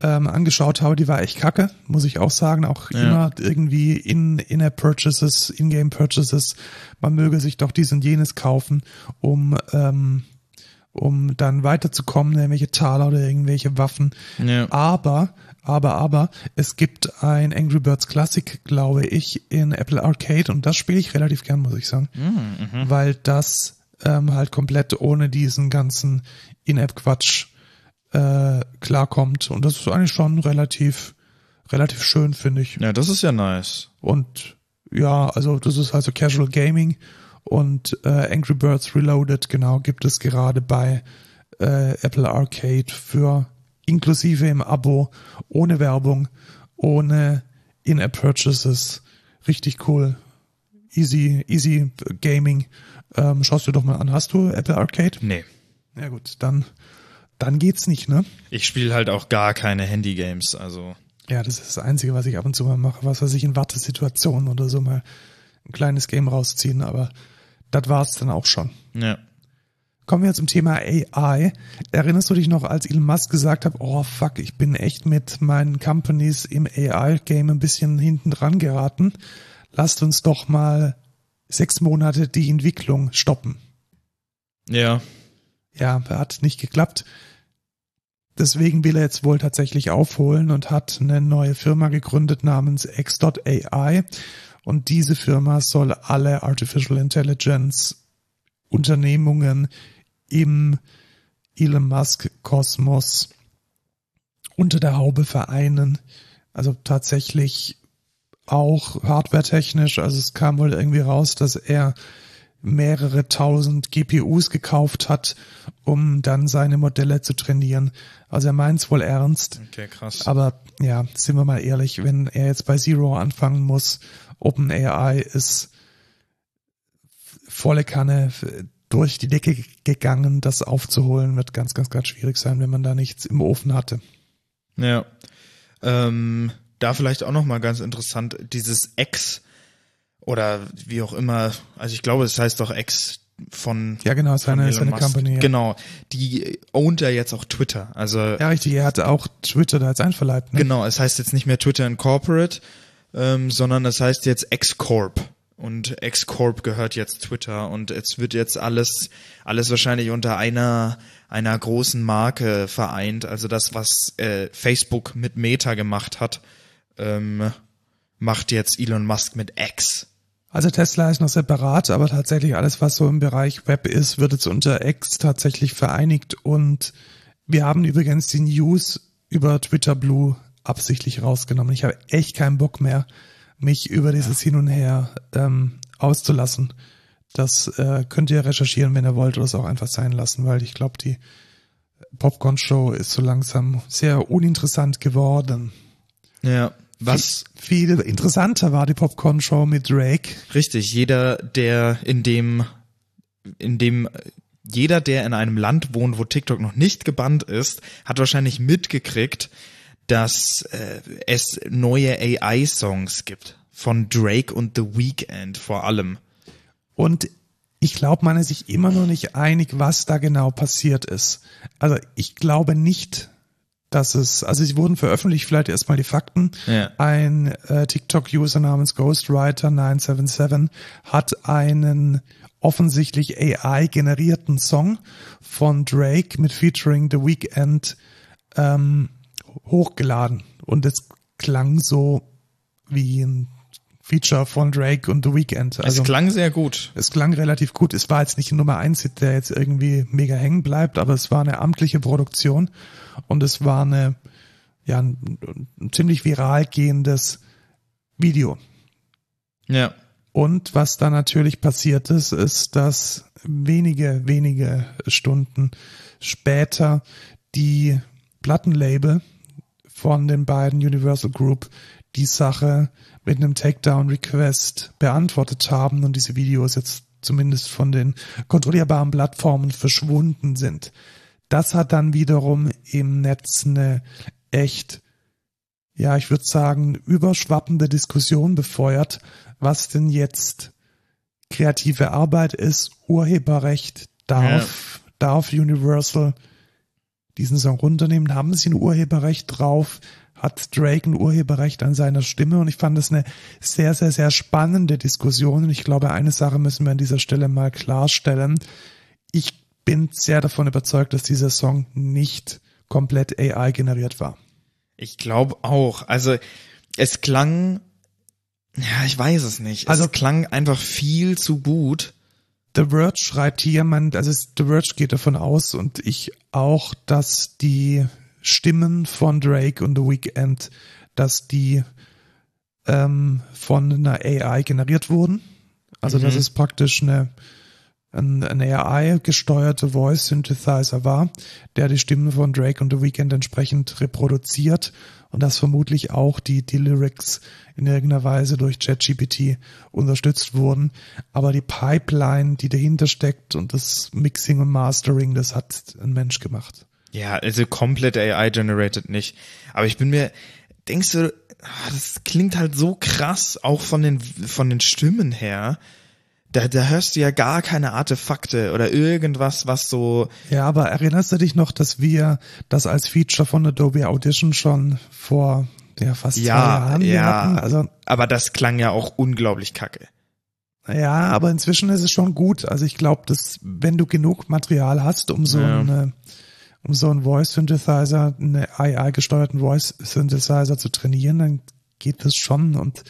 ähm, angeschaut habe, die war echt kacke, muss ich auch sagen. Auch Ja. immer irgendwie in in-app Purchases, in-game Purchases, man möge sich doch dies und jenes kaufen, um ähm, um dann weiterzukommen, irgendwelche Taler oder irgendwelche Waffen. Ja. Aber, aber, aber, es gibt ein Angry Birds Classic, glaube ich, in Apple Arcade und das spiele ich relativ gern, muss ich sagen. Weil das ähm, halt komplett ohne diesen ganzen In-App-Quatsch äh, klarkommt. Und das ist eigentlich schon relativ, relativ schön, finde ich. Ja, das ist ja nice. Und ja, also das ist also Casual Gaming und äh, Angry Birds Reloaded, genau, gibt es gerade bei äh, Apple Arcade für inklusive im Abo, ohne Werbung, ohne In-App-Purchases. Richtig cool. Easy, easy Gaming. Ähm, schaust du doch mal an. Hast du Apple Arcade? Nee. Ja gut, dann, dann geht's nicht, ne? Ich spiele halt auch gar keine Handy-Games, also. Ja, das ist das Einzige, was ich ab und zu mal mache, was weiß ich in Wartesituationen oder so mal ein kleines Game rausziehen, aber das war's dann auch schon. Ja. Kommen wir zum Thema AI. Erinnerst du dich noch, als Elon Musk gesagt hat, oh fuck, ich bin echt mit meinen Companies im AI-Game ein bisschen hinten dran geraten. Lasst uns doch mal sechs Monate die Entwicklung stoppen. Ja. Ja, hat nicht geklappt. deswegen will er jetzt wohl tatsächlich aufholen und hat eine neue Firma gegründet namens X.AI. Und diese Firma soll alle Artificial Intelligence Unternehmungen im Elon Musk Kosmos unter der Haube vereinen. Also tatsächlich auch hardwaretechnisch. Also es kam wohl irgendwie raus, dass er mehrere tausend GPUs gekauft hat, um dann seine Modelle zu trainieren. Also er meint es wohl ernst. Okay, krass. Aber ja, sind wir mal ehrlich, wenn er jetzt bei Zero anfangen muss, OpenAI ist volle Kanne durch die Decke gegangen, das aufzuholen, wird ganz, ganz, ganz schwierig sein, wenn man da nichts im Ofen hatte. Ja. Ähm, da vielleicht auch nochmal ganz interessant, dieses X oder wie auch immer, also ich glaube, es heißt doch X von Ja, genau, seine, seine Musk. Company. Ja. Genau, die ownt ja jetzt auch Twitter. Also ja, richtig, er hatte auch Twitter da jetzt einverleibt. Ne? genau, es heißt jetzt nicht mehr Twitter Incorporate, ähm, sondern es heißt jetzt X-Corp. Und X-Corp gehört jetzt Twitter und es wird jetzt alles, alles wahrscheinlich unter einer, einer großen Marke vereint. Also das, was äh, Facebook mit Meta gemacht hat, ähm, macht jetzt Elon Musk mit X. Also Tesla ist noch separat, aber tatsächlich alles, was so im Bereich Web ist, wird jetzt unter X tatsächlich vereinigt. Und wir haben übrigens die News über Twitter Blue absichtlich rausgenommen. Ich habe echt keinen Bock mehr, mich über dieses Hin und Her ähm, auszulassen. Das äh, könnt ihr recherchieren, wenn ihr wollt, oder es auch einfach sein lassen, weil ich glaube, die Popcorn-Show ist so langsam sehr uninteressant geworden. Ja. Was Viel interessanter war die Popcorn-Show mit Drake. richtig, jeder, der in dem, in dem, jeder, der in einem Land wohnt, wo TikTok noch nicht gebannt ist, hat wahrscheinlich mitgekriegt, dass äh, es neue AI-Songs gibt. Von Drake und The Weeknd vor allem. Und ich glaube, man ist sich immer noch nicht einig, was da genau passiert ist. Also ich glaube nicht, dass es, also sie wurden veröffentlicht, vielleicht erstmal die Fakten. Ja. Ein äh, TikTok-User namens Ghostwriter977 hat einen offensichtlich AI-generierten Song von Drake mit Featuring The Weeknd ähm, hochgeladen. Und es klang so wie ein Feature von Drake und The Weeknd. Also es klang sehr gut. es klang relativ gut. Es war jetzt nicht ein Nummer eins Hit, der jetzt irgendwie mega hängen bleibt, aber es war eine amtliche Produktion und es war eine, ja, ein, ein ziemlich viral gehendes Video. Ja. Und was da natürlich passiert ist, ist, dass wenige, wenige Stunden später die Plattenlabel von den beiden Universal Group die Sache mit einem Takedown-Request beantwortet haben und diese Videos jetzt zumindest von den kontrollierbaren Plattformen verschwunden sind. Das hat dann wiederum im Netz eine echt, ja, ich würde sagen, überschwappende Diskussion befeuert, was denn jetzt kreative Arbeit ist, Urheberrecht, darf, darf Universal diesen Song runternehmen, haben sie ein Urheberrecht drauf, hat Drake ein Urheberrecht an seiner Stimme und ich fand das eine sehr, sehr, sehr spannende Diskussion und ich glaube, eine Sache müssen wir an dieser Stelle mal klarstellen. Ich bin sehr davon überzeugt, dass dieser Song nicht komplett AI generiert war. Ich glaube auch. Also es klang, ja, ich weiß es nicht. Also- es klang einfach viel zu gut. The Verge schreibt hier, man, also The Verge geht davon aus und ich auch, dass die Stimmen von Drake und The Weeknd, dass die ähm, von einer AI generiert wurden. Also dass es praktisch eine ein, ein AI-gesteuerte Voice Synthesizer war, der die Stimmen von Drake und The Weeknd entsprechend reproduziert und dass vermutlich auch die, die Lyrics in irgendeiner Weise durch ChatGPT unterstützt wurden. Aber die Pipeline, die dahinter steckt und das Mixing und Mastering, das hat ein Mensch gemacht. Ja, also komplett AI-generated nicht. Aber ich bin mir, denkst du, ah, das klingt halt so krass, auch von den, von den Stimmen her. Da, da hörst du ja gar keine Artefakte oder irgendwas, was so, Ja, aber erinnerst du dich noch, dass wir das als Feature von Adobe Audition schon vor ja, fast zwei ja, Jahren hier ja, hatten? Also aber das klang ja auch unglaublich kacke. Ja, aber inzwischen ist es schon gut. Also ich glaube, dass wenn du genug Material hast, um so Ja. eine, um so einen Voice Synthesizer, eine AI gesteuerten Voice Synthesizer zu trainieren, dann geht das schon und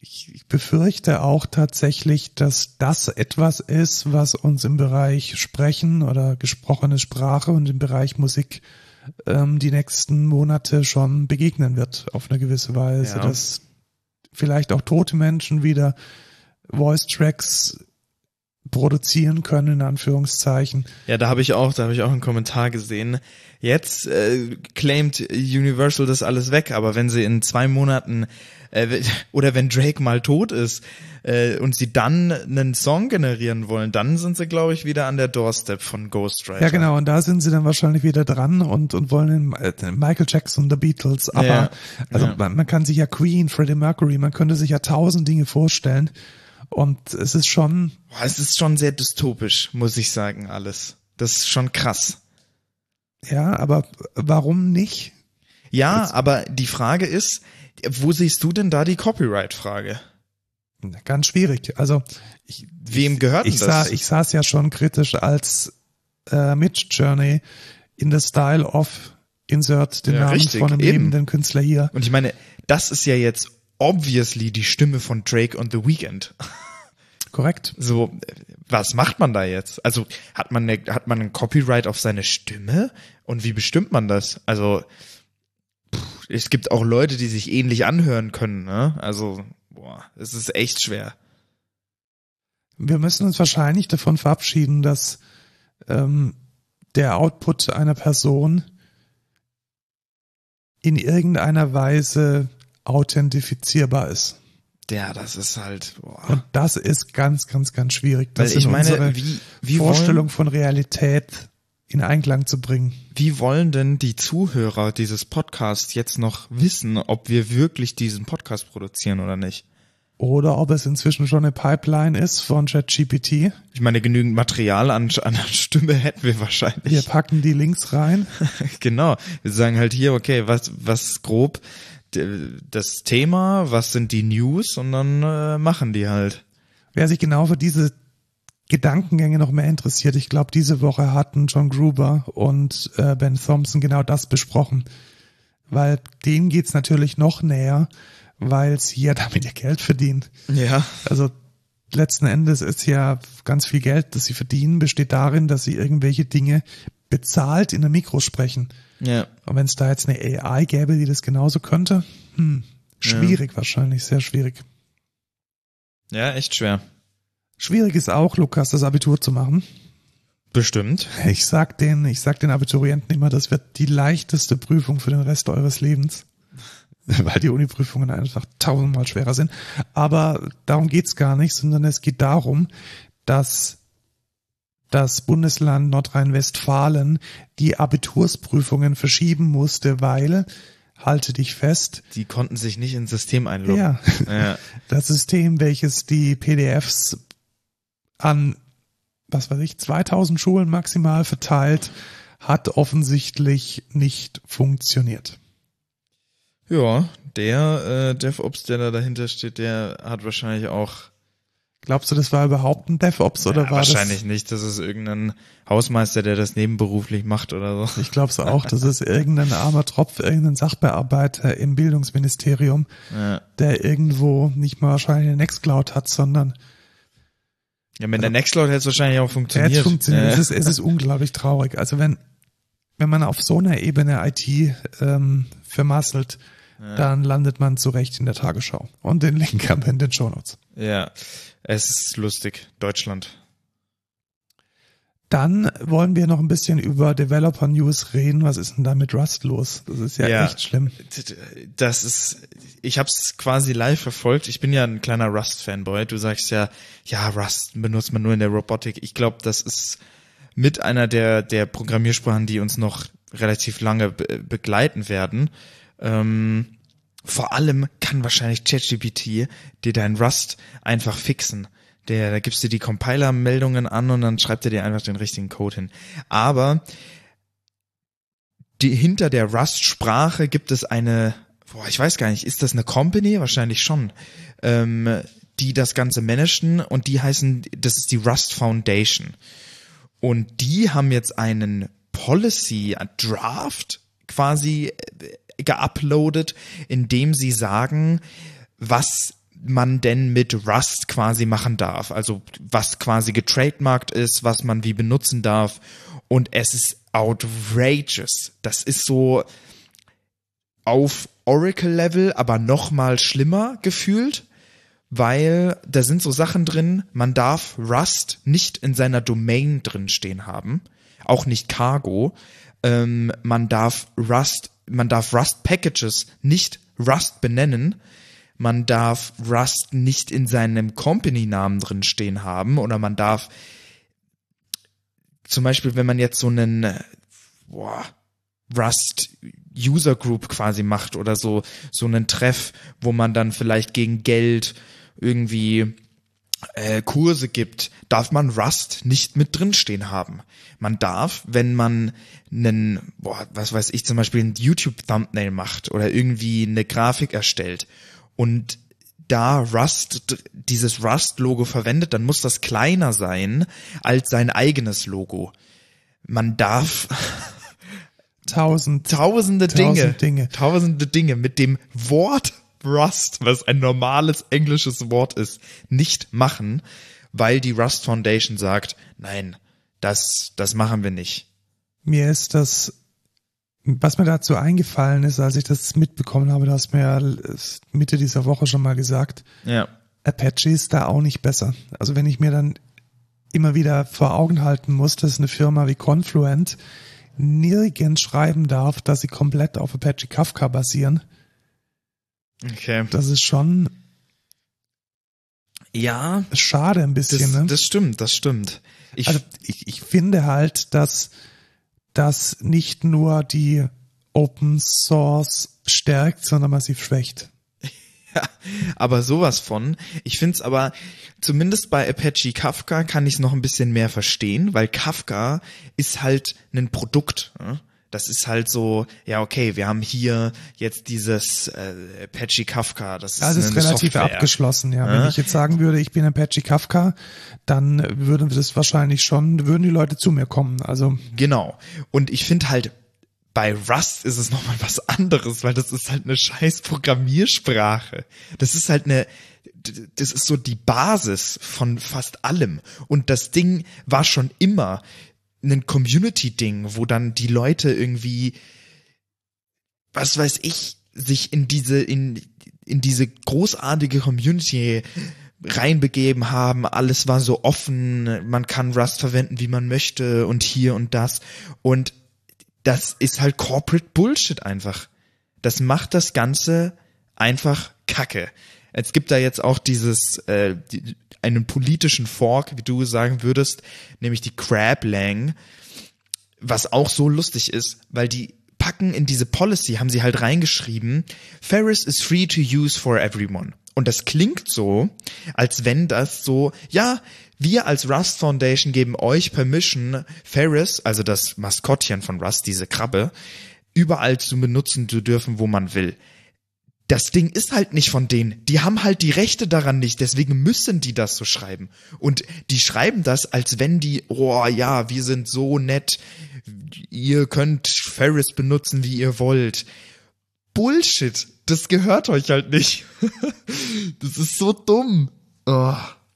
ich, ich befürchte auch tatsächlich, dass das etwas ist, was uns im Bereich Sprechen oder gesprochene Sprache und im Bereich Musik ähm, die nächsten Monate schon begegnen wird, auf eine gewisse Weise, Ja. dass vielleicht auch tote Menschen wieder Voice Tracks produzieren können, in Anführungszeichen. Ja, da habe ich auch, da habe ich auch einen Kommentar gesehen. Jetzt äh, claimt Universal das alles weg, aber wenn sie in zwei Monaten äh, oder wenn Drake mal tot ist äh, und sie dann einen Song generieren wollen, dann sind sie, glaube ich, wieder an der Doorstep von Ghostwriter. Ja, genau, und da sind sie dann wahrscheinlich wieder dran und, und wollen den, äh, den Michael Jackson, The Beatles, aber Ja, also ja. Man, man kann sich ja Queen, Freddie Mercury, man könnte sich ja tausend Dinge vorstellen und es ist schon, Boah, es ist schon sehr dystopisch, muss ich sagen, alles. Das ist schon krass. ja, aber warum nicht? Ja, aber die Frage ist, wo siehst du denn da die Copyright-Frage? Ganz schwierig. Also ich, Wem gehört denn ich, das? sah, ich saß ja schon kritisch als äh, Mitch Journey in the style of insert den Ja, Namen richtig, von einem eben. lebenden Künstler hier. Und ich meine, das ist ja jetzt obviously die Stimme von Drake und The Weeknd. Korrekt. So, äh, was macht man da jetzt? Also hat man ne, hat man ein Copyright auf seine Stimme und wie bestimmt man das? Also pff, es gibt auch Leute, die sich ähnlich anhören können. Ne? Also boah, es ist echt schwer. Wir müssen uns wahrscheinlich davon verabschieden, dass ähm, der Output einer Person in irgendeiner Weise authentifizierbar ist. Ja, das ist halt. Boah. Und das ist ganz, ganz, ganz schwierig. Das Weil ich in unsere meine, wie, wie Vorstellung wollen, von Realität in Einklang zu bringen. wie wollen denn die Zuhörer dieses Podcasts jetzt noch wissen, ob wir wirklich diesen Podcast produzieren oder nicht? Oder ob es inzwischen schon eine Pipeline ist von ChatGPT. Ich meine, genügend Material an, an Stimme hätten wir Wir wahrscheinlich. packen die Links rein. genau. Wir sagen halt hier, okay, was, was grob das Thema, was sind die News und dann äh, machen die halt. Wer sich genau für diese Gedankengänge noch mehr interessiert, ich glaube, diese Woche hatten John Gruber und äh, Ben Thompson genau das besprochen. Weil denen geht's natürlich noch näher, weil sie ja damit ihr Geld verdienen. Ja. Also letzten Endes ist ja ganz viel Geld, das sie verdienen, besteht darin, dass sie irgendwelche Dinge bezahlt in der Mikro sprechen. Ja. Und wenn es da jetzt eine AI gäbe, die das genauso könnte, hm, schwierig wahrscheinlich, sehr schwierig. Ja, echt schwer. Schwierig ist auch, Lukas, das Abitur zu machen. Bestimmt. Ich sag den, ich sag den Abiturienten immer, das wird die leichteste Prüfung für den Rest eures Lebens. Weil die Uni-Prüfungen einfach tausendmal schwerer sind. Aber darum geht's gar nicht, sondern es geht darum, dass das Bundesland Nordrhein-Westfalen die Abitursprüfungen verschieben musste, weil, halte dich fest, Die konnten sich nicht ins System einloggen. ja, Ja. das System, welches die PDFs an, was weiß ich, 2000 Schulen maximal verteilt, hat offensichtlich nicht funktioniert. Ja, der äh, DevOps, der da dahinter steht, der hat wahrscheinlich auch Glaubst du, das war überhaupt ein DevOps oder ja, war wahrscheinlich nicht. Das ist irgendein Hausmeister, der das nebenberuflich macht oder so. das? Ich glaube es auch. Das ist irgendein armer Tropf, irgendein Sachbearbeiter im Bildungsministerium, Ja, der irgendwo nicht mal wahrscheinlich eine Nextcloud hat, sondern ja mit der Nextcloud hätte es wahrscheinlich auch funktioniert. funktioniert. Ja. Es, ist, es ist unglaublich traurig. Also wenn wenn man auf so einer Ebene IT ähm, vermasselt, dann landet man zurecht in der Tagesschau. Und den Link haben wir in den Shownotes. ja, es ist lustig. Deutschland. Dann wollen wir noch ein bisschen über Developer News reden. Was ist denn da mit Rust los? Das ist ja, Ja. echt schlimm. Das ist, ich habe es quasi live verfolgt. Ich bin ja ein kleiner Rust-Fanboy. Du sagst ja, ja, Rust benutzt man nur in der Robotik. Ich glaube, das ist mit einer der, der Programmiersprachen, die uns noch relativ lange be begleiten werden. Ähm, vor allem kann wahrscheinlich ChatGPT dir dein Rust einfach fixen. Der, da gibst du die Compiler-Meldungen an und dann schreibt er dir einfach den richtigen Code hin. Aber die, hinter der Rust-Sprache gibt es eine, boah, ich weiß gar nicht, ist das eine Company? Wahrscheinlich schon, ähm, die das Ganze managen und die heißen, das ist die Rust Foundation. Und die haben jetzt einen Policy Draft quasi äh, geuploadet, in dem sie sagen, was man denn mit Rust quasi machen darf. Also was quasi getrademarkt ist, was man wie benutzen darf. Und es ist outrageous. Das ist so auf Oracle-Level, aber noch mal schlimmer gefühlt, weil da sind so Sachen drin, man darf Rust nicht in seiner Domain drin stehen haben, auch nicht Cargo. Ähm, man darf Rust, man darf Rust Packages nicht Rust benennen man darf Rust nicht in seinem Company-Namen drin stehen haben oder man darf zum Beispiel, wenn man jetzt so einen boah, Rust User Group quasi macht oder so, so einen Treff, wo man dann vielleicht gegen Geld irgendwie äh, Kurse gibt, darf man Rust nicht mit drinstehen haben. Man darf, wenn man einen, boah, was weiß ich, zum Beispiel ein YouTube-Thumbnail macht oder irgendwie eine Grafik erstellt und da Rust dieses Rust-Logo verwendet, dann muss das kleiner sein als sein eigenes Logo. Man darf tausend, tausende tausend Dinge, Dinge, tausende Dinge mit dem Wort Rust, was ein normales englisches Wort ist, nicht machen, weil die Rust Foundation sagt, nein, das, das machen wir nicht. Mir ist das was mir dazu eingefallen ist, als ich das mitbekommen habe, du hast mir ja Mitte dieser Woche schon mal gesagt, ja. Apache ist da auch nicht besser. Also wenn ich mir dann immer wieder vor Augen halten muss, dass eine Firma wie Confluent nirgends schreiben darf, dass sie komplett auf Apache Kafka basieren. Okay. Das ist schon ja schade ein bisschen. Das, ne? das stimmt, das stimmt. Ich, also ich, ich finde halt, dass das nicht nur die Open Source stärkt, sondern massiv schwächt. Ja, aber sowas von. Ich finde es aber, zumindest bei Apache Kafka kann ich es noch ein bisschen mehr verstehen, weil Kafka ist halt ein Produkt. Das ist halt so, ja okay, wir haben hier jetzt dieses äh, Apache Kafka. Das ist, das ist relativ Software. abgeschlossen. Ja, wenn ich jetzt sagen würde, ich bin Apache Kafka, dann würden wir das wahrscheinlich schon, würden die Leute zu mir kommen. Also genau. Und ich finde halt bei Rust ist es nochmal was anderes, weil das ist halt eine scheiß Programmiersprache. Das ist halt eine, das ist so die Basis von fast allem. Und das Ding war schon immer ein Community-Ding, wo dann die Leute irgendwie, was weiß ich, sich in diese, in, in diese großartige Community reinbegeben haben. Alles war so offen. Man kann Rust verwenden, wie man möchte und hier und das. Und das ist halt Corporate Bullshit einfach. Das macht das Ganze einfach Kacke. Es gibt da jetzt auch dieses, äh, die, einen politischen Fork, wie du sagen würdest, nämlich die Crab Lang, was auch so lustig ist, weil die packen in diese Policy, haben sie halt reingeschrieben, Ferris is free to use for everyone. Und das klingt so, als wenn das so, ja, wir als Rust Foundation geben euch Permission, Ferris, also das Maskottchen von Rust, diese Krabbe, überall zu benutzen zu dürfen, wo man will das Ding ist halt nicht von denen. Die haben halt die Rechte daran nicht, deswegen müssen die das so schreiben. Und die schreiben das, als wenn die, oh ja, wir sind so nett, ihr könnt Ferris benutzen, wie ihr wollt. Bullshit, das gehört euch halt nicht. das ist so dumm. Oh.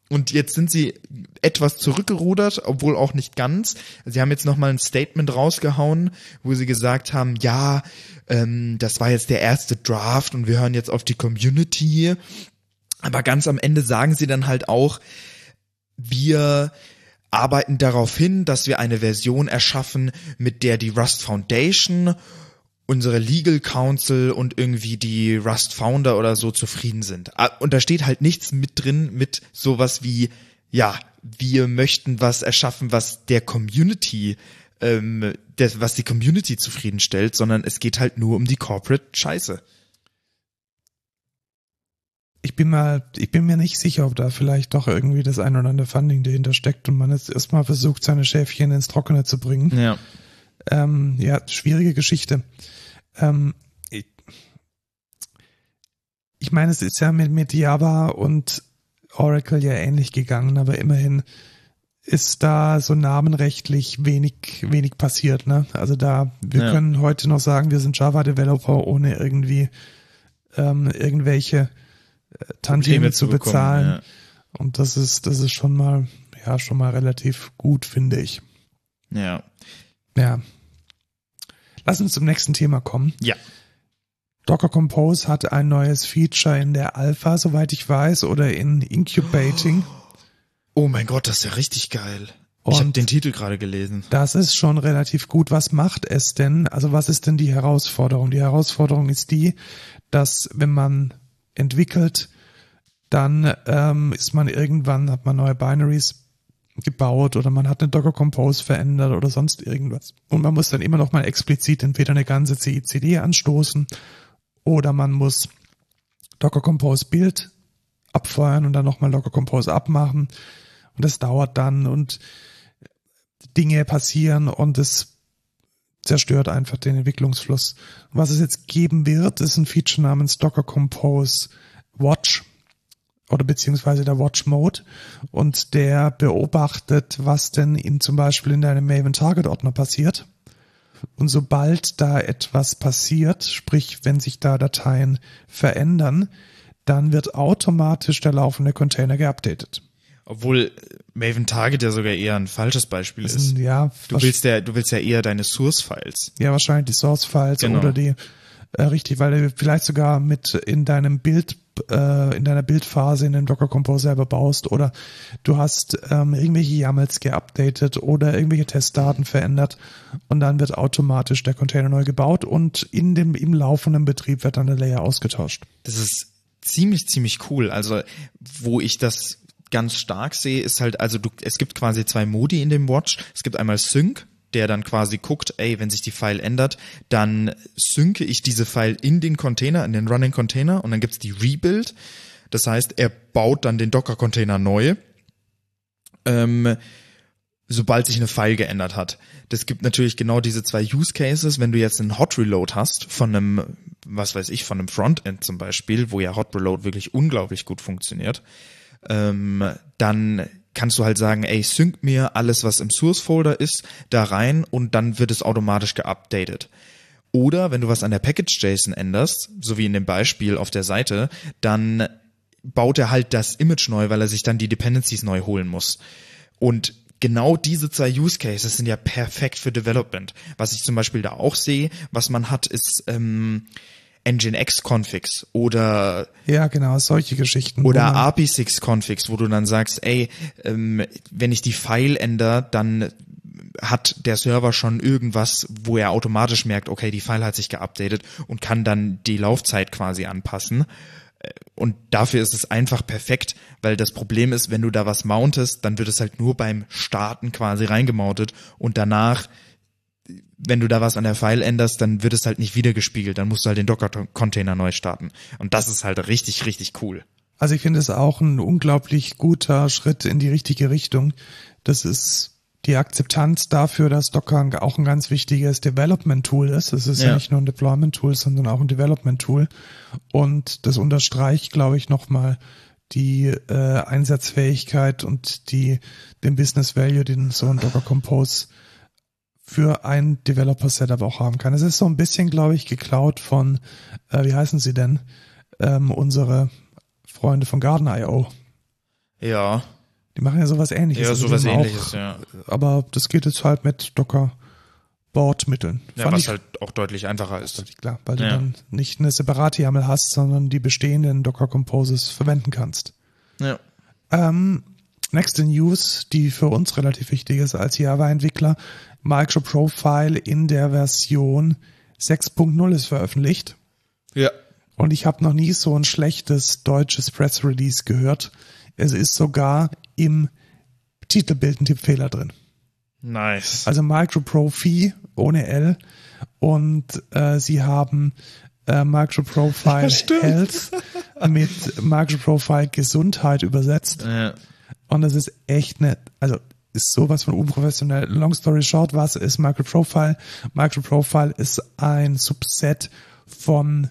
Und jetzt sind sie etwas zurückgerudert, obwohl auch nicht ganz. Sie haben jetzt nochmal ein Statement rausgehauen, wo sie gesagt haben, ja, ähm, das war jetzt der erste Draft und wir hören jetzt auf die Community. Aber ganz am Ende sagen sie dann halt auch, wir arbeiten darauf hin, dass wir eine Version erschaffen, mit der die Rust Foundation unsere Legal Counsel und irgendwie die Rust Founder oder so zufrieden sind. Ah, und da steht halt nichts mit drin mit sowas wie, ja, wir möchten was erschaffen, was der Community, ähm, der, was die Community zufriedenstellt, sondern es geht halt nur um die Corporate Scheiße. Ich bin mal, ich bin mir nicht sicher, ob da vielleicht doch irgendwie das ein oder andere Funding dahinter steckt und man jetzt erstmal versucht, seine Schäfchen ins Trockene zu bringen. Ja. Ähm, ja, schwierige Geschichte. Ähm, ich, ich meine, es ist ja mit, mit Java und Oracle ja ähnlich gegangen, aber immerhin ist da so namenrechtlich wenig, wenig passiert, ne? Also da, wir Ja. können heute noch sagen, wir sind Java-Developer, ohne irgendwie ähm, irgendwelche äh, Tantiemen zu bekommen, bezahlen. ja. Und das ist, das ist schon mal, ja, schon mal relativ gut, finde ich. Ja. Ja. Lass uns zum nächsten Thema kommen. Ja. Docker Compose hat ein neues Feature in der Alpha, soweit ich weiß, oder in Incubating. Oh mein Gott, das ist ja richtig geil. ich habe Und- den Titel gerade gelesen. Das ist schon relativ gut. Was macht es denn? Also was ist denn die Herausforderung? Die Herausforderung ist die, dass wenn man entwickelt, dann ähm, ist man irgendwann, hat man neue Binaries gebaut oder man hat eine Docker Compose verändert oder sonst irgendwas. Und man muss dann immer noch mal explizit entweder eine ganze CICD anstoßen oder man muss Docker Compose Build abfeuern und dann nochmal Docker Compose abmachen. Und das dauert dann und Dinge passieren und es zerstört einfach den Entwicklungsfluss. Was es jetzt geben wird, ist ein Feature namens Docker Compose Watch oder beziehungsweise der Watch Mode und der beobachtet, was denn in zum Beispiel in deinem Maven Target Ordner passiert. Und sobald da etwas passiert, sprich, wenn sich da Dateien verändern, dann wird automatisch der laufende Container geupdatet. Obwohl Maven Target ja sogar eher ein falsches Beispiel ist. sind, ja, Du willst ja, du willst ja eher deine Source-Files. Ja, wahrscheinlich die Source-Files Genau. oder die, äh, richtig, weil du vielleicht sogar mit in deinem Bild, äh, in deiner Bildphase in den Docker Compose selber baust oder du hast ähm, irgendwelche YAMLs geupdatet oder irgendwelche Testdaten verändert und dann wird automatisch der Container neu gebaut und in dem, im laufenden Betrieb wird dann der Layer ausgetauscht. Das ist ziemlich, ziemlich cool. Also, wo ich das ganz stark sehe, ist halt, also du, es gibt quasi zwei Modi in dem Watch. Es gibt einmal Sync, der dann quasi guckt, ey, wenn sich die File ändert, dann synke ich diese File in den Container, in den Running Container und dann gibt's die Rebuild. Das heißt, er baut dann den Docker-Container neu. Ähm, sobald sich eine File geändert hat. Das gibt natürlich genau diese zwei Use Cases, wenn du jetzt einen Hot Reload hast von einem, was weiß ich, von einem Frontend zum Beispiel, wo ja Hot Reload wirklich unglaublich gut funktioniert, ähm, dann kannst du halt sagen, ey, sync mir alles, was im Source Folder ist, da rein und dann wird es automatisch geupdatet. Oder wenn du was an der Package.json änderst, so wie in dem Beispiel auf der Seite, dann baut er halt das Image neu, weil er sich dann die Dependencies neu holen muss. Und genau diese zwei Use Cases sind ja perfekt für Development. Was ich zum Beispiel da auch sehe, was man hat, ist ähm, Nginx-Configs oder Ja, genau, solche Geschichten. oder man- API6-Configs, wo du dann sagst, ey, ähm, wenn ich die File ändere, dann hat der Server schon irgendwas, wo er automatisch merkt, okay, die File hat sich geupdatet und kann dann die Laufzeit quasi anpassen. Äh, Und dafür ist es einfach perfekt, weil das Problem ist, wenn du da was mountest, dann wird es halt nur beim Starten quasi reingemountet und danach, wenn du da was an der File änderst, dann wird es halt nicht wiedergespiegelt, dann musst du halt den Docker-Container neu starten. Und das ist halt richtig, richtig cool. Also ich finde es auch ein unglaublich guter Schritt in die richtige Richtung. Das ist die Akzeptanz dafür, dass Docker auch ein ganz wichtiges Development-Tool ist. Es ist ja. Ja. nicht nur ein Deployment-Tool, sondern auch ein Development-Tool. Und das unterstreicht, glaube ich, nochmal die äh, Einsatzfähigkeit und die den Business Value, den so ein Docker Compose für ein Developer-Setup auch haben kann. Es ist so ein bisschen, glaube ich, geklaut von, äh, wie heißen sie denn, ähm, unsere Freunde von Garden.io. Ja, Die machen ja sowas ähnliches. ja, Also sowas ähnliches, Auch, ja. aber das geht jetzt halt mit Docker Bordmitteln. ja Fand was ich halt auch deutlich einfacher ist. völlig klar, weil du Ja. dann nicht eine separate YAML hast, sondern die bestehenden Docker Composes verwenden kannst. Ja. Ähm, nächste News, die für uns relativ wichtig ist als Java-Entwickler. Microprofile in der Version 6.0 ist veröffentlicht. Ja. Und ich habe noch nie so ein schlechtes deutsches Press Release gehört. Es ist sogar im Titelbild ein Tippfehler drin. Nice. Also MicroPro-Phi ohne L. Und äh, sie haben äh, MicroProfile. Health mit MicroProfile Gesundheit übersetzt. Ja. Und das ist echt nett. Also ist sowas von unprofessionell. Long story short, was ist MicroProfile? MicroProfile ist ein Subset von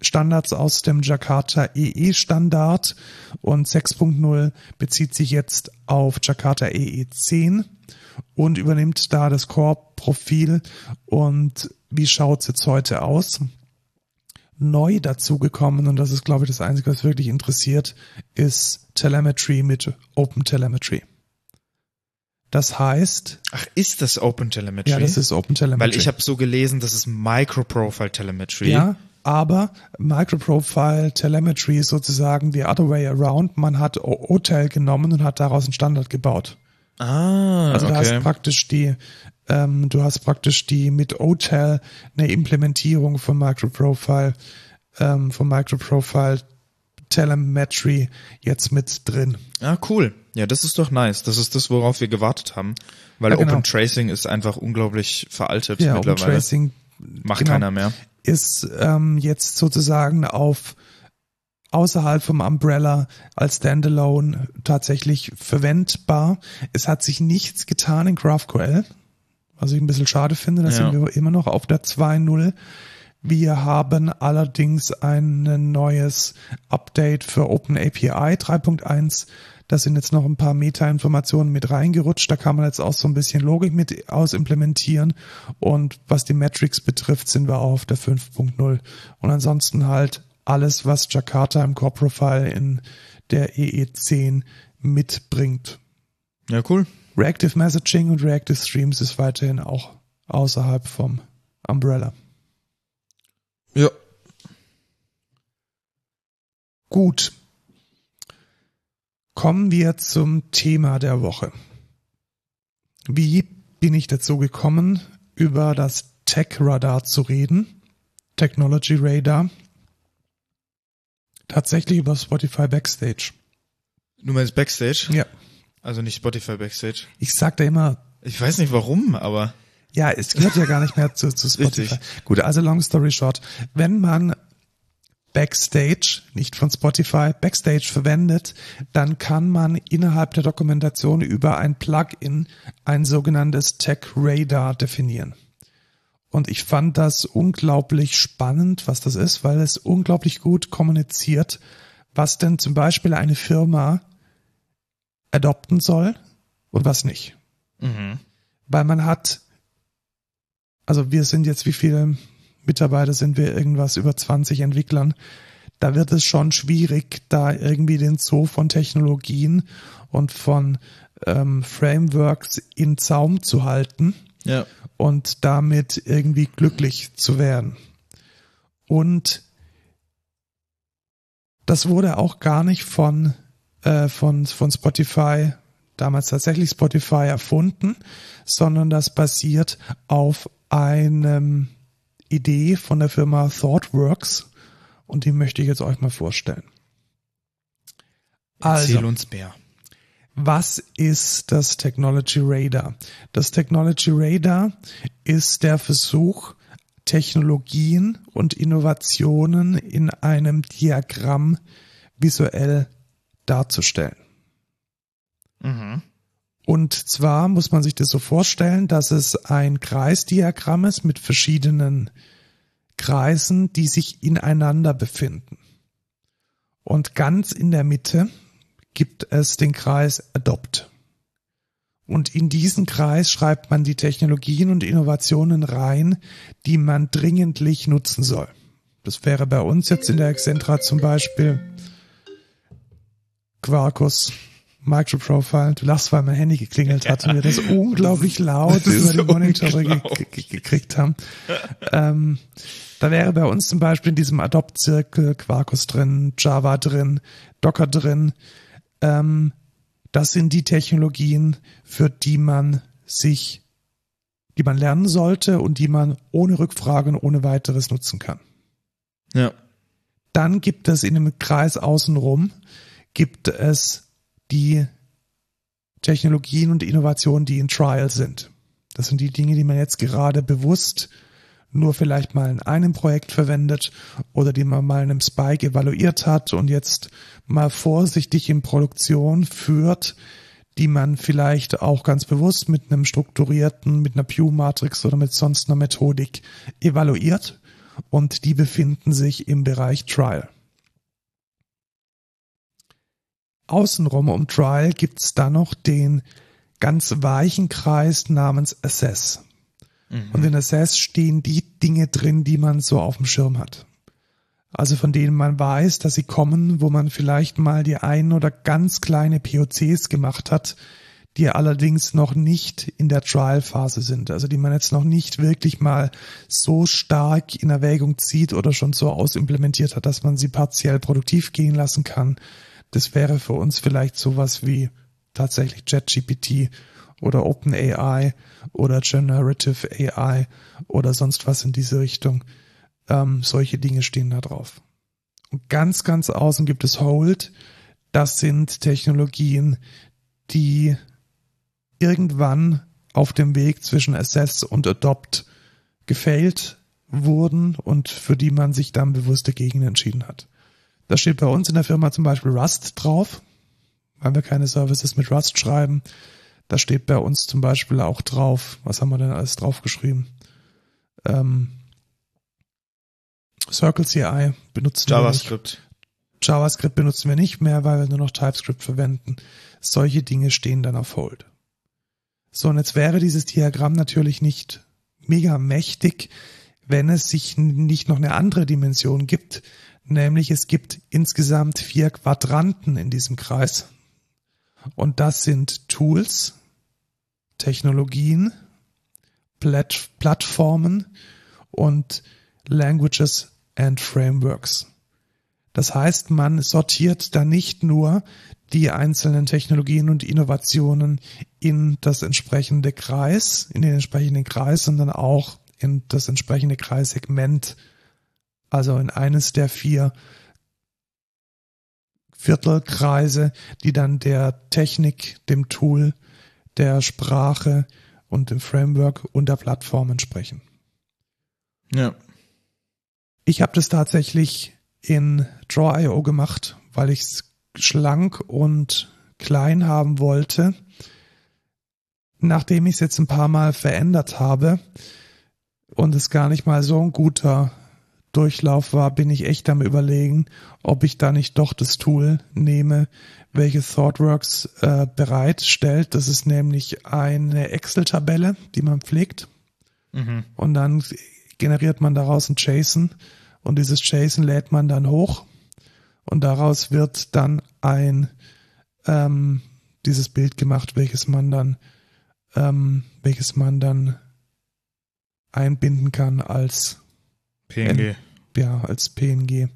Standards aus dem Jakarta EE Standard und 6.0 bezieht sich jetzt auf Jakarta EE 10 und übernimmt da das Core-Profil. Und wie schaut es jetzt heute aus? Neu dazugekommen, und das ist, glaube ich, das Einzige, was wirklich interessiert, ist Telemetry mit Open Telemetry. Das heißt. Ach, ist das Open Telemetry? Ja, das ist Open Telemetry. Weil ich habe so gelesen, das ist Microprofile Telemetry. Ja, aber Microprofile Telemetry ist sozusagen the other way around. Man hat OTel genommen und hat daraus einen Standard gebaut. Ah, Also okay. du hast praktisch die, ähm, du hast praktisch die mit OTel eine Implementierung von Microprofile, ähm, von Microprofile Telemetry jetzt mit drin. Ah, cool. Ja, das ist doch nice. Das ist das, worauf wir gewartet haben. Weil Ja, genau. Open Tracing ist einfach unglaublich veraltet Ja, Open mittlerweile. Tracing Macht genau. keiner mehr. ist ähm, jetzt sozusagen auf außerhalb vom Umbrella als Standalone tatsächlich verwendbar. Es hat sich nichts getan in GraphQL, was ich ein bisschen schade finde. Da Ja. sind wir immer noch auf der 2.0. Wir haben allerdings ein neues Update für OpenAPI 3.1. Da sind jetzt noch ein paar Meta-Informationen mit reingerutscht. Da kann man jetzt auch so ein bisschen Logik mit ausimplementieren. Und was die Metrics betrifft, sind wir auch auf der 5.0. Und ansonsten halt alles, was Jakarta im Core Profile in der EE10 mitbringt. Ja, cool. Reactive Messaging und Reactive Streams ist weiterhin auch außerhalb vom Umbrella. Ja. Gut. Kommen wir zum Thema der Woche. Wie bin ich dazu gekommen, über das Tech Radar zu reden? Technology Radar. Tatsächlich über Spotify Backstage. Du meinst Backstage? Ja. Also nicht Spotify Backstage. Ich sag da immer, Ich weiß nicht warum, aber ja, es gehört ja gar nicht mehr zu, zu Spotify. Richtig. Gut, also long story short. Wenn man Backstage, nicht von Spotify, Backstage verwendet, dann kann man innerhalb der Dokumentation über ein Plugin ein sogenanntes Tech Radar definieren. Und ich fand das unglaublich spannend, was das ist, weil es unglaublich gut kommuniziert, was denn zum Beispiel eine Firma adopten soll und was nicht. Weil man hat, also wir sind jetzt, wie viele Mitarbeiter sind wir? Irgendwas über 20 Entwicklern. Da wird es schon schwierig, da irgendwie den Zoo von Technologien und von ähm, Frameworks in Zaum zu halten ja. und damit irgendwie glücklich zu werden. Und das wurde auch gar nicht von, äh, von, von Spotify, damals tatsächlich Spotify erfunden, sondern das basiert auf einem Idee von der Firma ThoughtWorks und die möchte ich jetzt euch mal vorstellen. Erzähl Also, uns mehr. was ist das Technology Radar? Das Technology Radar ist der Versuch, Technologien und Innovationen in einem Diagramm visuell darzustellen. Mhm. Und zwar muss man sich das so vorstellen, dass es ein Kreisdiagramm ist mit verschiedenen Kreisen, die sich ineinander befinden. Und ganz in der Mitte gibt es den Kreis Adopt. Und in diesen Kreis schreibt man die Technologien und Innovationen rein, die man dringendlich nutzen soll. Das wäre bei uns jetzt in der Excentra zum Beispiel Quarkus, Microprofile. Du lachst, weil mein Handy geklingelt hat und wir das unglaublich laut Das über die Monitore ge ge gekriegt haben. ähm, da wäre bei uns zum Beispiel in diesem Adopt-Zirkel Quarkus drin, Java drin, Docker drin. Ähm, das sind die Technologien, für die man sich, die man lernen sollte und die man ohne Rückfrage und ohne weiteres nutzen kann. Ja. Dann gibt es in dem Kreis außenrum, gibt es die Technologien und Innovationen, die in Trial sind. Das sind die Dinge, die man jetzt gerade bewusst nur vielleicht mal in einem Projekt verwendet oder die man mal in einem Spike evaluiert hat und jetzt mal vorsichtig in Produktion führt, die man vielleicht auch ganz bewusst mit einem strukturierten, mit einer Pew-Matrix oder mit sonst einer Methodik evaluiert und die befinden sich im Bereich Trial. Außenrum um Trial gibt's da noch den ganz weichen Kreis namens Assess. Mhm. Und in Assess stehen die Dinge drin, die man so auf dem Schirm hat. Also von denen man weiß, dass sie kommen, wo man vielleicht mal die ein oder ganz kleine POCs gemacht hat, die allerdings noch nicht in der Trial-Phase sind, also die man jetzt noch nicht wirklich mal so stark in Erwägung zieht oder schon so ausimplementiert hat, dass man sie partiell produktiv gehen lassen kann. Das wäre für uns vielleicht sowas wie tatsächlich ChatGPT oder OpenAI oder Generative AI oder sonst was in diese Richtung. Ähm, solche Dinge stehen da drauf. Und ganz, ganz außen gibt es Hold. Das sind Technologien, die irgendwann auf dem Weg zwischen Assess und Adopt gefailt wurden und für die man sich dann bewusst dagegen entschieden hat. Da steht bei uns in der Firma zum Beispiel Rust drauf, weil wir keine Services mit Rust schreiben. Da steht bei uns zum Beispiel auch drauf, was haben wir denn alles draufgeschrieben? Ähm, Circle CI benutzen JavaScript. wir nicht. JavaScript benutzen wir nicht mehr, weil wir nur noch TypeScript verwenden. Solche Dinge stehen dann auf Hold. So, und jetzt wäre dieses Diagramm natürlich nicht mega mächtig, wenn es sich nicht noch eine andere Dimension gibt, nämlich es gibt insgesamt vier Quadranten in diesem Kreis. Und das sind Tools, Technologien, Plat Plattformen und Languages and Frameworks. Das heißt, man sortiert da nicht nur die einzelnen Technologien und Innovationen in das entsprechende Kreis, in den entsprechenden Kreis, sondern auch in das entsprechende Kreissegment, also in eines der vier Viertelkreise, die dann der Technik, dem Tool, der Sprache und dem Framework und der Plattform entsprechen. Ja. Ich habe das tatsächlich in Draw.io gemacht, weil ich es schlank und klein haben wollte. Nachdem ich es jetzt ein paar Mal verändert habe und es gar nicht mal so ein guter Durchlauf war, bin ich echt am überlegen, ob ich da nicht doch das Tool nehme, welches ThoughtWorks äh, bereitstellt. Das ist nämlich eine Excel-Tabelle, die man pflegt. Mhm. Und dann generiert man daraus ein JSON und dieses JSON lädt man dann hoch und daraus wird dann ein ähm, dieses Bild gemacht, welches man dann ähm, welches man dann einbinden kann als PNG. Ja, als PNG.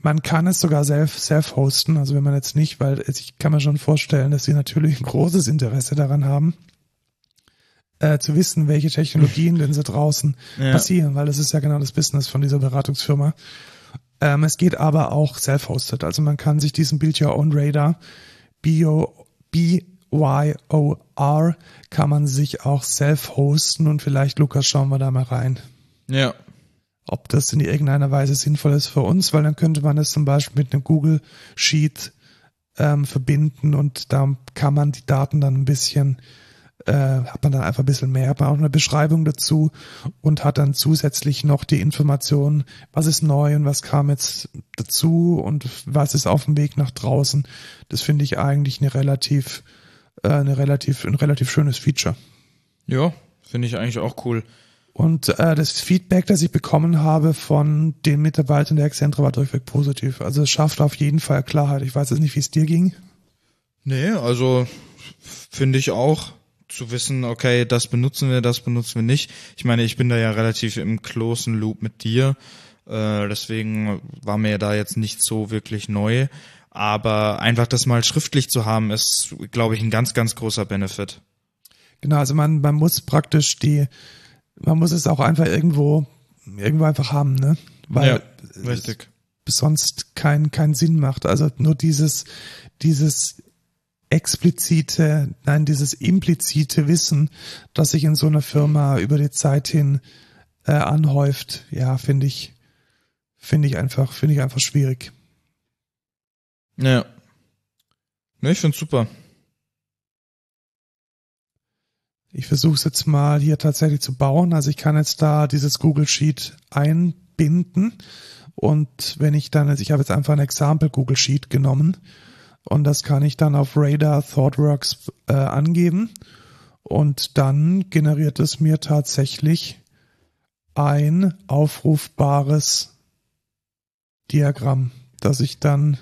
Man kann es sogar self, self hosten, also wenn man jetzt nicht, weil ich kann mir schon vorstellen, dass sie natürlich ein großes Interesse daran haben, äh, zu wissen, welche Technologien denn so draußen ja. passieren, weil das ist ja genau das Business von dieser Beratungsfirma. Ähm, es geht aber auch self-hosted, also man kann sich diesen Build Your Own Radar BYOR kann man sich auch self-hosten und vielleicht, Lukas, schauen wir da mal rein. Ja, ob das in irgendeiner Weise sinnvoll ist für uns, weil dann könnte man es zum Beispiel mit einem Google Sheet ähm, verbinden und da kann man die Daten dann ein bisschen, äh, hat man dann einfach ein bisschen mehr, hat man auch eine Beschreibung dazu und hat dann zusätzlich noch die Information, was ist neu und was kam jetzt dazu und was ist auf dem Weg nach draußen. Das finde ich eigentlich eine relativ, äh, eine relativ, ein relativ schönes Feature. Ja, finde ich eigentlich auch cool. Und äh, das Feedback, das ich bekommen habe von den Mitarbeitern der Excentra war durchweg positiv. Also es schafft auf jeden Fall Klarheit. Ich weiß jetzt nicht, wie es dir ging. Nee, also finde ich auch zu wissen, okay, das benutzen wir, das benutzen wir nicht. Ich meine, ich bin da ja relativ im closen Loop mit dir. Äh, deswegen war mir da jetzt nicht so wirklich neu. Aber einfach das mal schriftlich zu haben, ist, glaube ich, ein ganz, ganz großer Benefit. Genau, also man, man muss praktisch die man muss es auch einfach irgendwo, irgendwo einfach haben, ne? Weil ja, richtig. es sonst keinen keinen Sinn macht. Also nur dieses, dieses explizite, nein, dieses implizite Wissen, das sich in so einer Firma über die Zeit hin äh, anhäuft, ja, finde ich, finde ich einfach, finde ich einfach schwierig. Ja. Ne, ich finde super. Ich versuche es jetzt mal hier tatsächlich zu bauen. Also ich kann jetzt da dieses Google Sheet ein, binden. Und wenn ich dann, also ich habe jetzt einfach ein Example Google Sheet genommen und das kann ich dann auf Radar ThoughtWorks äh, angeben und dann generiert es mir tatsächlich ein aufrufbares Diagramm, das ich dann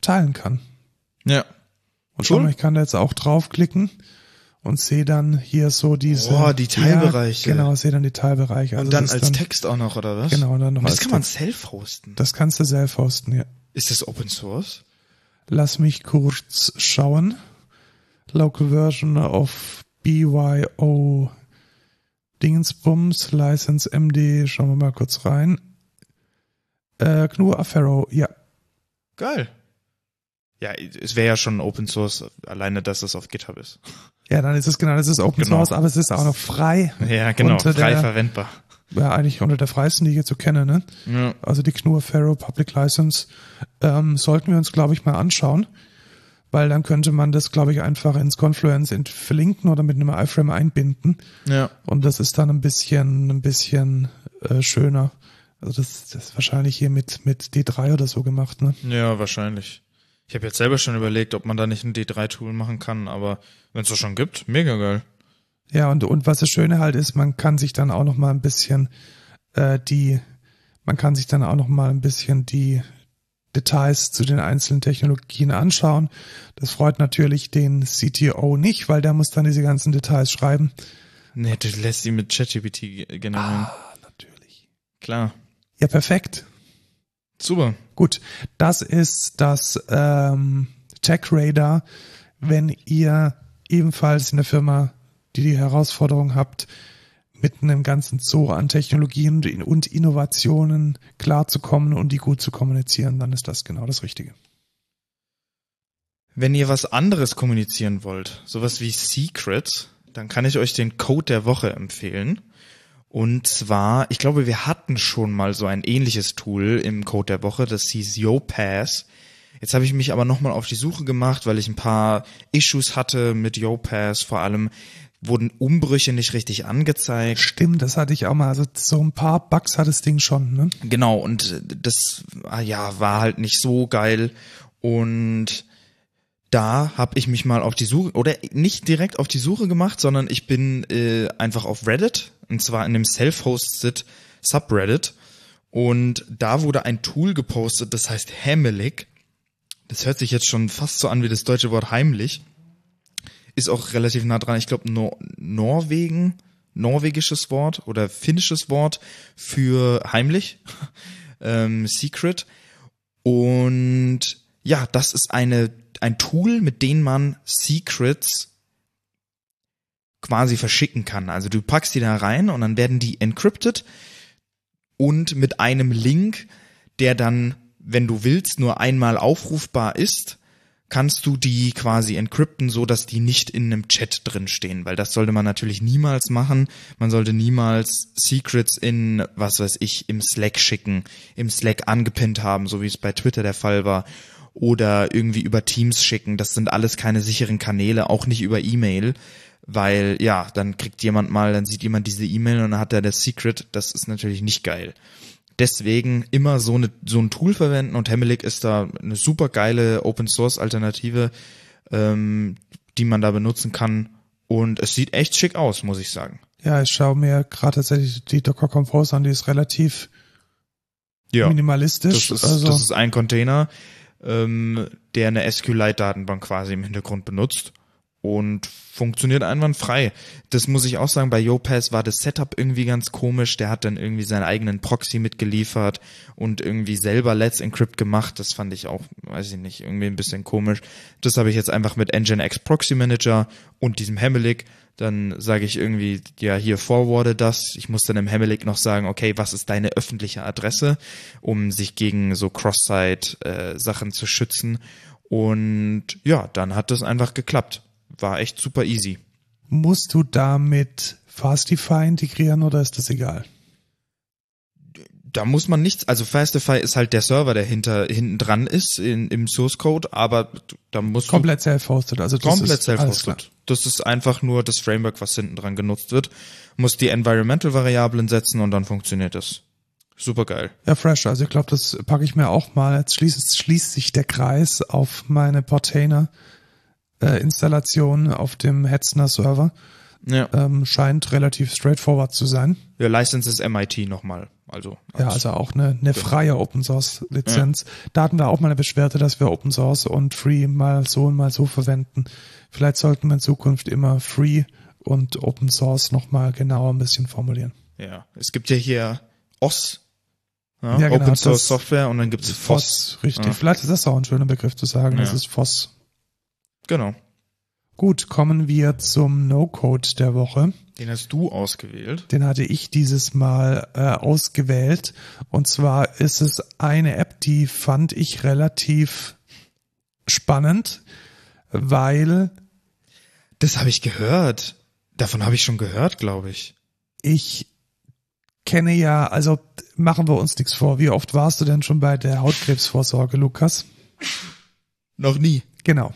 teilen kann. Ja. Und mal, ich kann da jetzt auch draufklicken und sehe dann hier so diese. Oh, die Teilbereiche. Ja, genau, sehe dann die Teilbereiche. Also und dann als dann, Text auch noch, oder was? Genau, und dann noch und Das kann man self-hosten. Das kannst du self-hosten, ja. Ist das Open Source? Lass mich kurz schauen. Local Version of BYO Dingensbums, License MD, schauen wir mal kurz rein. Äh, GNU Affero, ja. Geil. Ja, es wäre ja schon Open Source, alleine, dass es auf GitHub ist. Ja, dann ist es genau, das ist Open genau. Source, aber es ist auch noch frei. Ja, genau, frei der, verwendbar. Ja, eigentlich unter der freisten, die ich jetzt so kenne, ne? Ja. Also die GNU Affero Public License ähm, sollten wir uns, glaube ich, mal anschauen, weil dann könnte man das, glaube ich, einfach ins Confluence verlinken oder mit einem iFrame einbinden. Ja. Und das ist dann ein bisschen, ein bisschen äh, schöner. Also das, das ist wahrscheinlich hier mit, mit D3 oder so gemacht, ne? Ja, wahrscheinlich. Ich habe jetzt selber schon überlegt, ob man da nicht ein D3-Tool machen kann, aber wenn es das schon gibt, mega geil. Ja, und, und was das Schöne halt ist, man kann sich dann auch noch mal ein bisschen äh, die, man kann sich dann auch noch mal ein bisschen die Details zu den einzelnen Technologien anschauen. Das freut natürlich den CTO nicht, weil der muss dann diese ganzen Details schreiben. Nee, du lässt sie mit ChatGPT generieren. Ah, natürlich. Klar. Ja, perfekt. Super. Gut, das ist das ähm, Tech Radar. Wenn ihr ebenfalls in der Firma, die die Herausforderung habt, mit einem ganzen Zoo an Technologien und Innovationen klarzukommen und die gut zu kommunizieren, dann ist das genau das Richtige. Wenn ihr was anderes kommunizieren wollt, sowas wie Secrets, dann kann ich euch den Code der Woche empfehlen. Und zwar, ich glaube, wir hatten schon mal so ein ähnliches Tool im Code der Woche, das hieß YoPass. Jetzt habe ich mich aber nochmal auf die Suche gemacht, weil ich ein paar Issues hatte mit YoPass. Vor allem wurden Umbrüche nicht richtig angezeigt. Stimmt, das hatte ich auch mal. Also so ein paar Bugs hat das Ding schon, ne? Genau, und das ah ja, war halt nicht so geil. Und da habe ich mich mal auf die Suche, oder nicht direkt auf die Suche gemacht, sondern ich bin äh, einfach auf Reddit und zwar in dem self-hosted Subreddit. Und da wurde ein Tool gepostet, das heißt Heimelig. Das hört sich jetzt schon fast so an wie das deutsche Wort heimlich. Ist auch relativ nah dran. Ich glaube, Nor Norwegen, norwegisches Wort oder finnisches Wort für heimlich, ähm, Secret. Und ja, das ist eine, ein Tool, mit dem man Secrets quasi verschicken kann. Also du packst die da rein und dann werden die encrypted und mit einem Link, der dann, wenn du willst, nur einmal aufrufbar ist, kannst du die quasi encrypten, so dass die nicht in einem Chat drin stehen, weil das sollte man natürlich niemals machen. Man sollte niemals Secrets in, was weiß ich, im Slack schicken, im Slack angepinnt haben, so wie es bei Twitter der Fall war, oder irgendwie über Teams schicken. Das sind alles keine sicheren Kanäle, auch nicht über E-Mail weil ja, dann kriegt jemand mal, dann sieht jemand diese E-Mail und dann hat er das Secret, das ist natürlich nicht geil. Deswegen immer so, eine, so ein Tool verwenden und Hemmelig ist da eine super geile Open Source Alternative, ähm, die man da benutzen kann und es sieht echt schick aus, muss ich sagen. Ja, ich schaue mir gerade tatsächlich die Docker Compose an, die ist relativ ja, minimalistisch. Das ist, also das ist ein Container, ähm, der eine SQLite-Datenbank quasi im Hintergrund benutzt und funktioniert einwandfrei. Das muss ich auch sagen, bei YoPass war das Setup irgendwie ganz komisch. Der hat dann irgendwie seinen eigenen Proxy mitgeliefert und irgendwie selber Let's Encrypt gemacht. Das fand ich auch, weiß ich nicht, irgendwie ein bisschen komisch. Das habe ich jetzt einfach mit Nginx Proxy Manager und diesem Hemmelig. Dann sage ich irgendwie, ja, hier forwarde das. Ich muss dann im Hemmelig noch sagen, okay, was ist deine öffentliche Adresse, um sich gegen so Cross-Site-Sachen äh, zu schützen. Und ja, dann hat das einfach geklappt war echt super easy. Musst du damit Fastify integrieren oder ist das egal? Da muss man nichts, also Fastify ist halt der Server, der hinter, hinten dran ist in, im Source Code, aber da muss komplett self-hosted, also das komplett self-hosted. Das ist einfach nur das Framework, was hinten dran genutzt wird. Muss die Environmental Variablen setzen und dann funktioniert das. Super geil. Ja, fresh. Also ich glaube, das packe ich mir auch mal. Jetzt schließt, schließt sich der Kreis auf meine Portainer äh, Installation auf dem Hetzner Server. Ja. Ähm, scheint relativ straightforward zu sein. Ja, License ist MIT nochmal. Also. Ja, also auch eine, eine freie Open Source Lizenz. Da hatten wir auch mal eine Beschwerde, dass wir Open Source und Free mal so und mal so verwenden. Vielleicht sollten wir in Zukunft immer Free und Open Source nochmal genauer ein bisschen formulieren. Ja. Es gibt ja hier OS. Ja, Ja, genau, Open Source das- Software und dann gibt's FOSS. richtig. Ja. Vielleicht ist das auch ein schöner Begriff zu sagen. Das Ja. ist FOSS. Genau. Gut, kommen wir zum No-Code der Woche. Den hast du ausgewählt. Den hatte ich dieses Mal äh, ausgewählt. Und zwar ist es eine App, die fand ich relativ spannend, weil Das habe ich gehört. Davon habe ich schon gehört, glaube ich. ich kenne ja, also machen wir uns nichts vor. Wie oft warst du denn schon bei der Hautkrebsvorsorge, Lukas? Noch nie. Genau.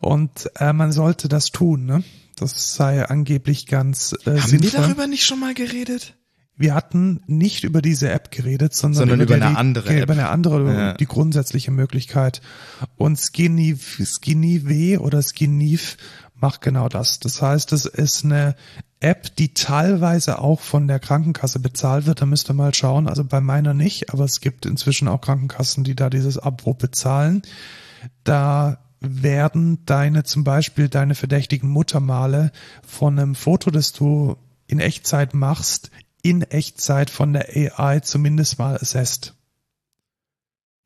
Und äh, man sollte das tun, ne? Das sei angeblich ganz äh, Haben sinnvoll. wir darüber nicht schon mal geredet? Wir hatten nicht über diese App geredet, sondern, Sondern über der- eine die, andere App. Über eine andere, Ja. die grundsätzliche Möglichkeit. Und Skinny, Skinny W oder Skinniv macht genau das. Das heißt, es ist eine App, die teilweise auch von der Krankenkasse bezahlt wird. Da müsst ihr mal schauen. Also bei meiner nicht, aber es gibt inzwischen auch Krankenkassen, die da dieses Abo bezahlen. Da werden deine, zum Beispiel deine verdächtigen Muttermale von einem Foto, das du in Echtzeit machst, in Echtzeit von der AI zumindest mal assessed.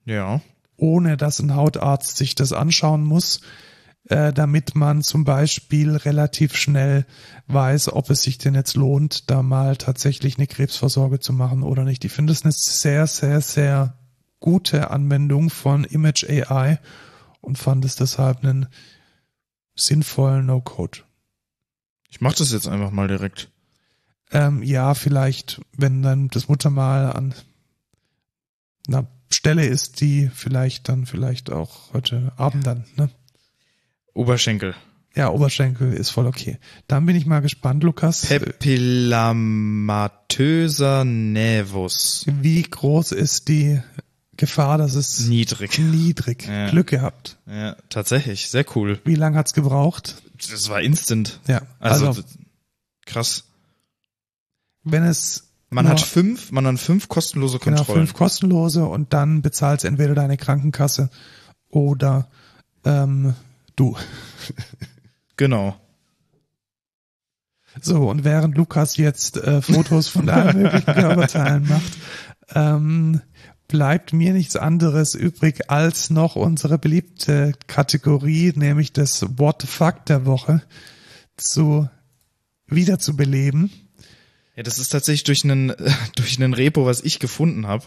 Ja. Ohne dass ein Hautarzt sich das anschauen muss, äh, damit man zum Beispiel relativ schnell weiß, ob es sich denn jetzt lohnt, da mal tatsächlich eine Krebsvorsorge zu machen oder nicht. Ich finde es eine sehr, sehr, sehr gute Anwendung von Image AI und fand es deshalb einen sinnvollen No-Code. Ich mach das jetzt einfach mal direkt. Ähm, ja, vielleicht, wenn dann das Muttermal an einer Stelle ist, die vielleicht dann vielleicht auch heute Abend dann, ne? Oberschenkel. Ja, Oberschenkel ist voll okay. Dann bin ich mal gespannt, Lukas. Papillamatöser Nävus. Wie groß ist die Gefahr, dass es Niedrig. niedrig Ja. Glück gehabt? Ja, tatsächlich. Sehr cool. Wie lange hat's gebraucht? Das war instant. Ja, Also, also, krass. wenn es Man hat fünf, man hat fünf kostenlose genau Kontrollen. fünf kostenlose und dann bezahlst entweder deine Krankenkasse oder ähm, du. Genau. So, und während Lukas jetzt äh, Fotos von allen möglichen Körperteilen macht, ähm, bleibt mir nichts anderes übrig, als noch unsere beliebte Kategorie, nämlich das What the Fuck der Woche, zu wiederzubeleben. Ja, das ist tatsächlich durch einen durch einen Repo, was ich gefunden habe.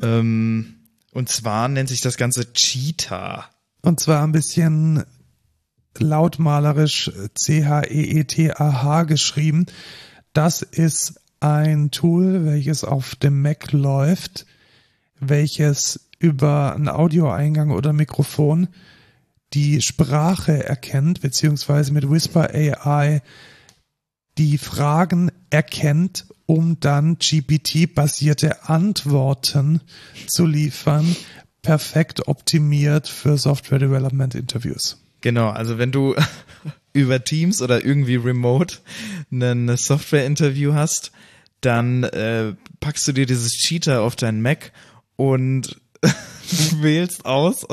Ähm, und zwar nennt sich das Ganze Cheetah. Und zwar ein bisschen lautmalerisch C-H-E-E-T-A-H geschrieben. Das ist ein Tool, welches auf dem Mac läuft, welches über einen Audioeingang oder Mikrofon die Sprache erkennt, beziehungsweise mit Whisper AI die Fragen erkennt, um dann GPT-basierte Antworten zu liefern, perfekt optimiert für Software Development Interviews. Genau, also wenn du über Teams oder irgendwie remote ein Software-Interview hast, dann äh, packst du dir dieses Cheetah auf deinen Mac und wählst aus,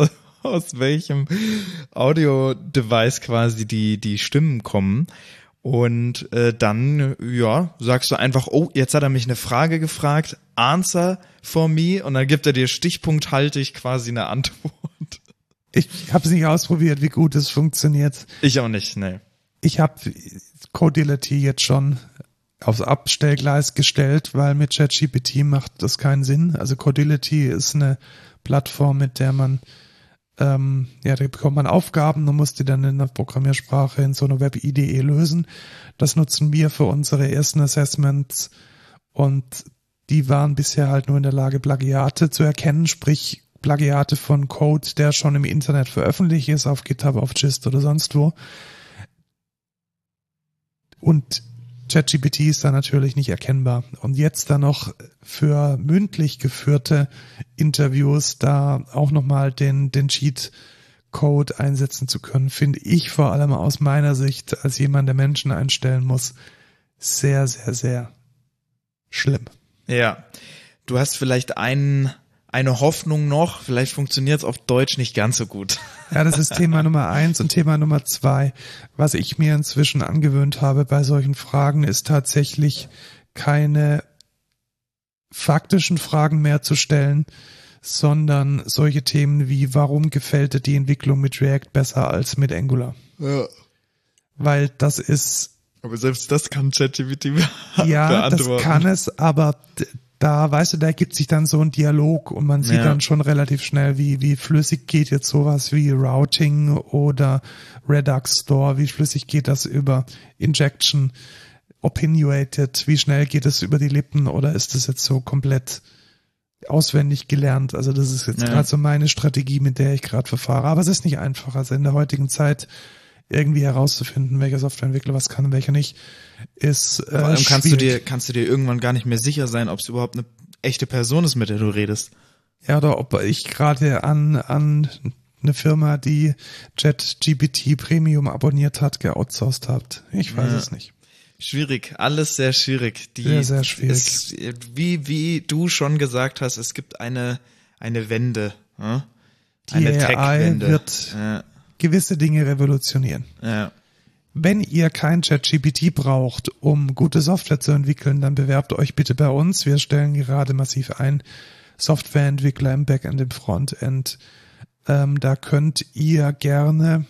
aus welchem Audio-Device quasi die, die Stimmen kommen. Und äh, dann, ja, sagst du einfach, oh, jetzt hat er mich eine Frage gefragt, answer for me, und dann gibt er dir stichpunkthaltig quasi eine Antwort. Ich habe es nicht ausprobiert, wie gut es funktioniert. Ich auch nicht, nee. Ich habe Codility jetzt schon aufs Abstellgleis gestellt, weil mit ChatGPT macht das keinen Sinn. Also Codility ist eine Plattform, mit der man ähm, ja, da bekommt man Aufgaben und muss die dann in der Programmiersprache in so einer Web-IDE lösen. Das nutzen wir für unsere ersten Assessments und die waren bisher halt nur in der Lage, Plagiate zu erkennen, sprich Plagiate von Code, der schon im Internet veröffentlicht ist, auf GitHub, auf Gist oder sonst wo. Und ChatGPT ist da natürlich nicht erkennbar. Und jetzt dann noch für mündlich geführte Interviews da auch nochmal den, den Cheat Code einsetzen zu können, finde ich vor allem aus meiner Sicht als jemand, der Menschen einstellen muss, sehr, sehr, sehr schlimm. Ja. Du hast vielleicht einen, eine Hoffnung noch, vielleicht funktioniert es auf Deutsch nicht ganz so gut. Ja, das ist Thema Nummer eins und Thema Nummer zwei. Was ich mir inzwischen angewöhnt habe bei solchen Fragen, ist tatsächlich keine faktischen Fragen mehr zu stellen, sondern solche Themen wie, warum gefällt dir die Entwicklung mit React besser als mit Angular? Ja. Weil das ist Aber selbst das kann ChatGPT Ja, das kann es, aber da, weißt du, da ergibt sich dann so ein Dialog und man sieht Ja. dann schon relativ schnell, wie, wie flüssig geht jetzt sowas wie Routing oder Redux Store, wie flüssig geht das über Injection, Opinionated, wie schnell geht es über die Lippen oder ist das jetzt so komplett auswendig gelernt? Also das ist jetzt Ja. gerade so meine Strategie, mit der ich gerade verfahre. Aber es ist nicht einfach. Also in der heutigen Zeit irgendwie herauszufinden, welcher Softwareentwickler was kann und welcher nicht, ist äh, Vor allem kannst du schwierig. dir, kannst du dir irgendwann gar nicht mehr sicher sein, ob es überhaupt eine echte Person ist, mit der du redest. Ja, oder ob ich gerade an, an eine Firma, die JetGPT Premium abonniert hat, geoutsourced habt. Ich weiß Ja. es nicht. Schwierig, alles sehr schwierig. Die, Sehr, sehr schwierig. Es, wie, wie du schon gesagt hast, es gibt eine, eine Wende. Hm? Die Eine AI Tech-Wende. wird Ja, gewisse Dinge revolutionieren. ja. Wenn ihr kein ChatGPT braucht, um gute Software zu entwickeln, dann bewerbt euch bitte bei uns. Wir stellen gerade massiv ein. Softwareentwickler im Backend, im Frontend. Ähm, da könnt ihr gerne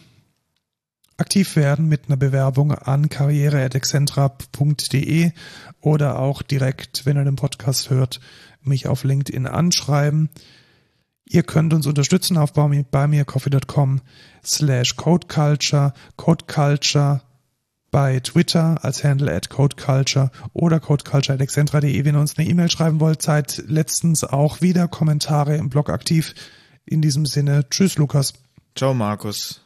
aktiv werden mit einer Bewerbung an karriere.excentra.de oder auch direkt, wenn ihr den Podcast hört, mich auf LinkedIn anschreiben. Ihr könnt uns unterstützen auf buymeacoffee.com slash codeculture, codeculture bei Twitter als Handle at codeculture oder codeculture.excentra.de, wenn ihr uns eine E-Mail schreiben wollt. Seid letztens auch wieder Kommentare im Blog aktiv. In diesem Sinne, tschüss Lukas. Ciao, Markus.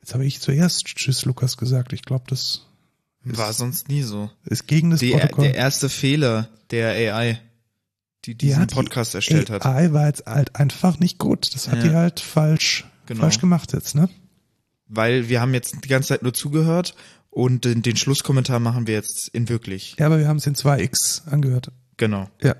Jetzt habe ich zuerst tschüss Lukas gesagt. Ich glaube, das War sonst nie so. ist gegen das Die, Protokoll. der erste Fehler der AI, die diesen Ja, die Podcast erstellt hat. AI war jetzt halt einfach nicht gut. Das hat Ja. die halt falsch, Genau. falsch gemacht jetzt, ne? Weil wir haben jetzt die ganze Zeit nur zugehört und den, den Schlusskommentar machen wir jetzt in wirklich. Ja, aber wir haben es in 2x angehört. Genau. Ja.